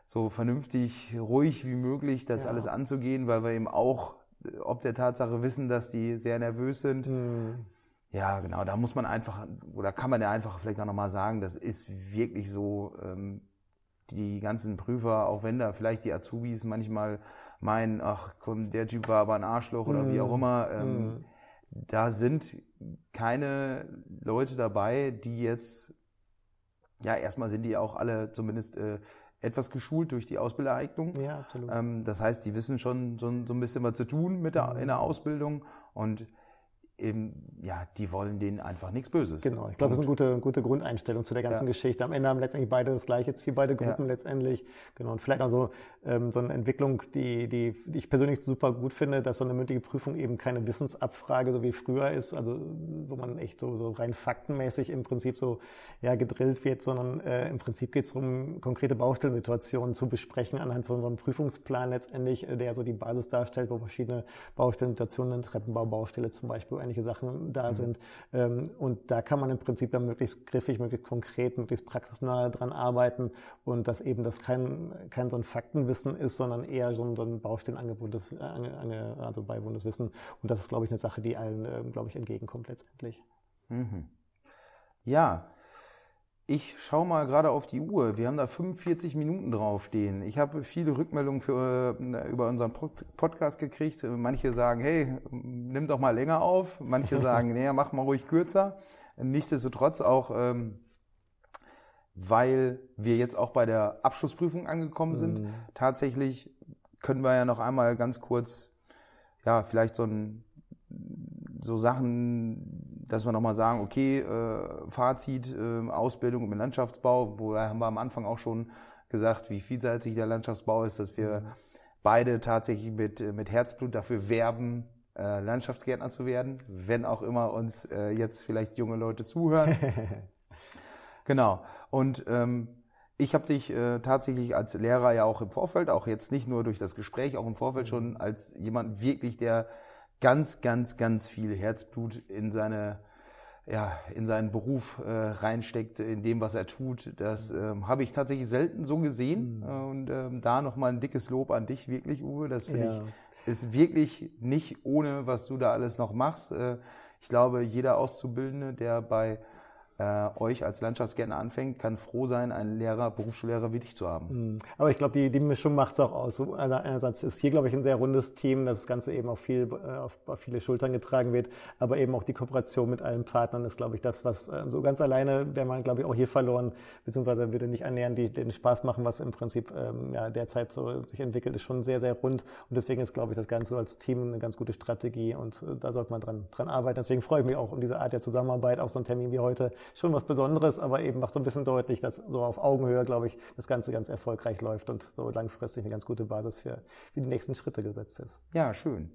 so vernünftig, ruhig wie möglich das ja. alles anzugehen, weil wir eben auch ob der Tatsache wissen, dass die sehr nervös sind. Mhm. Ja, genau, da muss man einfach, oder kann man ja einfach vielleicht auch nochmal sagen, das ist wirklich so, ähm, die ganzen Prüfer, auch wenn da vielleicht die Azubis manchmal meinen, ach komm, der Typ war aber ein Arschloch oder mhm. wie auch hm. immer, ähm, mhm. da sind keine Leute dabei, die jetzt, ja, erstmal sind die auch alle zumindest äh, etwas geschult durch die Ausbildereignung. Ja, absolut. Ähm, das heißt, die wissen schon so, so, ein bisschen was zu tun mit der, in der Ausbildung und ja, die wollen denen einfach nichts Böses. Genau, ich glaube, das ist eine gute, gute Grundeinstellung zu der ganzen ja. Geschichte. Am Ende haben letztendlich beide das gleiche Ziel, beide Gruppen ja. letztendlich. Genau, und vielleicht auch so, ähm, so eine Entwicklung, die, die, die ich persönlich super gut finde, dass so eine mündliche Prüfung eben keine Wissensabfrage, so wie früher ist, also wo man echt so, so rein faktenmäßig im Prinzip so ja, gedrillt wird, sondern äh, im Prinzip geht es darum, konkrete Baustellensituationen zu besprechen anhand von so einem Prüfungsplan letztendlich, äh, der so die Basis darstellt, wo verschiedene Baustellensituationen, Treppenbau, Baustelle zum Beispiel, ähnliche Sachen da mhm. sind. Ähm, und da kann man im Prinzip dann möglichst griffig, möglichst konkret, möglichst praxisnah dran arbeiten und dass eben das kein, kein so ein Faktenwissen ist, sondern eher so ein, so ein Baustellenangebotes, äh, also beiwohnendes Wissen. Und das ist, glaube ich, eine Sache, die allen, ähm, glaube ich, entgegenkommt letztendlich. Mhm. Ja, ich schaue mal gerade auf die Uhr. Wir haben da 45 Minuten draufstehen. Ich habe viele Rückmeldungen für, äh, über unseren Podcast gekriegt. Manche sagen, hey, nimm doch mal länger auf. Manche sagen, nee, mach mal ruhig kürzer. Nichtsdestotrotz auch, ähm, weil wir jetzt auch bei der Abschlussprüfung angekommen sind. Mhm. Tatsächlich können wir ja noch einmal ganz kurz, ja, vielleicht so ein, so Sachen dass wir nochmal sagen, okay, äh, Fazit, äh, Ausbildung im Landschaftsbau, wo haben wir am Anfang auch schon gesagt, wie vielseitig der Landschaftsbau ist, dass wir mhm. beide tatsächlich mit, mit Herzblut dafür werben, äh, Landschaftsgärtner zu werden, wenn auch immer uns äh, jetzt vielleicht junge Leute zuhören. genau. Und ähm, ich habe dich äh, tatsächlich als Lehrer ja auch im Vorfeld, auch jetzt nicht nur durch das Gespräch, auch im Vorfeld schon mhm. als jemand wirklich, der ganz, ganz, ganz viel Herzblut in seine ja, in seinen Beruf äh, reinsteckt, in dem, was er tut. Das ähm, habe ich tatsächlich selten so gesehen. Mhm. Und ähm, da nochmal ein dickes Lob an dich, wirklich, Uwe. Das finde ja. ich ist wirklich nicht ohne, was du da alles noch machst. Äh, ich glaube, jeder Auszubildende, der bei äh, euch als Landschaftsgärtner anfängt, kann froh sein, einen Lehrer, Berufsschullehrer wie dich zu haben. Hm. Aber ich glaube, die, die Mischung macht es auch aus. Also einerseits ist hier, glaube ich, ein sehr rundes Team, dass das Ganze eben auf, viel, äh, auf, auf viele Schultern getragen wird, aber eben auch die Kooperation mit allen Partnern ist, glaube ich, das, was äh, so ganz alleine wäre man, glaube ich, auch hier verloren, beziehungsweise würde nicht annähernd die, den Spaß machen, was im Prinzip ähm, ja, derzeit so sich entwickelt, ist schon sehr, sehr rund. Und deswegen ist, glaube ich, das Ganze als Team eine ganz gute Strategie und äh, da sollte man dran, dran arbeiten. Deswegen freue ich mich auch um diese Art der Zusammenarbeit, auch so ein Termin wie heute, schon was Besonderes aber eben macht so ein bisschen deutlich, dass so auf Augenhöhe, glaube ich, das Ganze ganz erfolgreich läuft und so langfristig eine ganz gute Basis für, für die nächsten Schritte gesetzt ist. Ja, schön.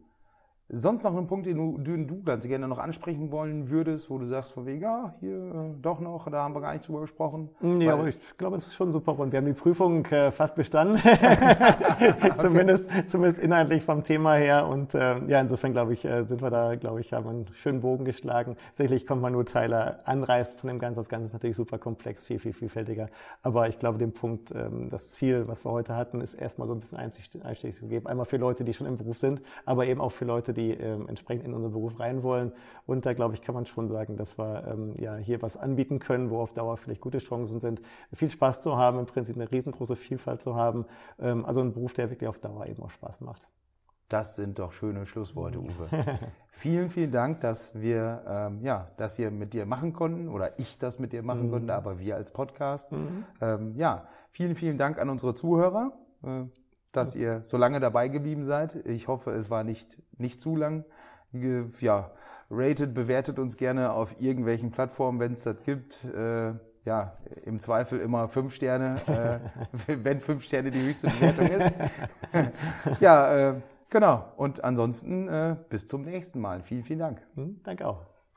Sonst noch ein Punkt, den du, den du ganz gerne noch ansprechen wollen würdest, wo du sagst, von wegen, ja, hier äh, doch noch, da haben wir gar nicht drüber gesprochen. Nee, aber ich glaube, es ist schon super und wir haben die Prüfung äh, fast bestanden. okay. zumindest, zumindest inhaltlich vom Thema her. Und äh, ja, insofern glaube ich, äh, sind wir da, glaube ich, haben einen schönen Bogen geschlagen. Sicherlich kommt man nur Teile anreißt von dem Ganzen. Das Ganze ist natürlich super komplex, viel, viel, vielfältiger. Aber ich glaube, den Punkt, ähm, das Ziel, was wir heute hatten, ist erstmal so ein bisschen Einstieg zu geben. Einmal für Leute, die schon im Beruf sind, aber eben auch für Leute, die ähm, entsprechend in unseren Beruf rein wollen. Und da, glaube ich, kann man schon sagen, dass wir ähm, ja hier was anbieten können, wo auf Dauer vielleicht gute Chancen sind, viel Spaß zu haben, im Prinzip eine riesengroße Vielfalt zu haben. Ähm, also ein Beruf, der wirklich auf Dauer eben auch Spaß macht. Das sind doch schöne Schlussworte, Uwe. vielen, vielen Dank, dass wir ähm, ja, das hier mit dir machen konnten oder ich das mit dir machen mhm. konnte, aber wir als Podcast. Mhm. Ähm, ja, vielen, vielen Dank an unsere Zuhörer, äh, dass ihr so lange dabei geblieben seid. Ich hoffe, es war nicht, nicht zu lang. Ja, rated, bewertet uns gerne auf irgendwelchen Plattformen, wenn es das gibt. Äh, ja, im Zweifel immer fünf Sterne, äh, wenn fünf Sterne die höchste Bewertung ist. ja, äh, Genau. Und ansonsten äh, bis zum nächsten Mal. Vielen, vielen Dank. Hm, danke auch.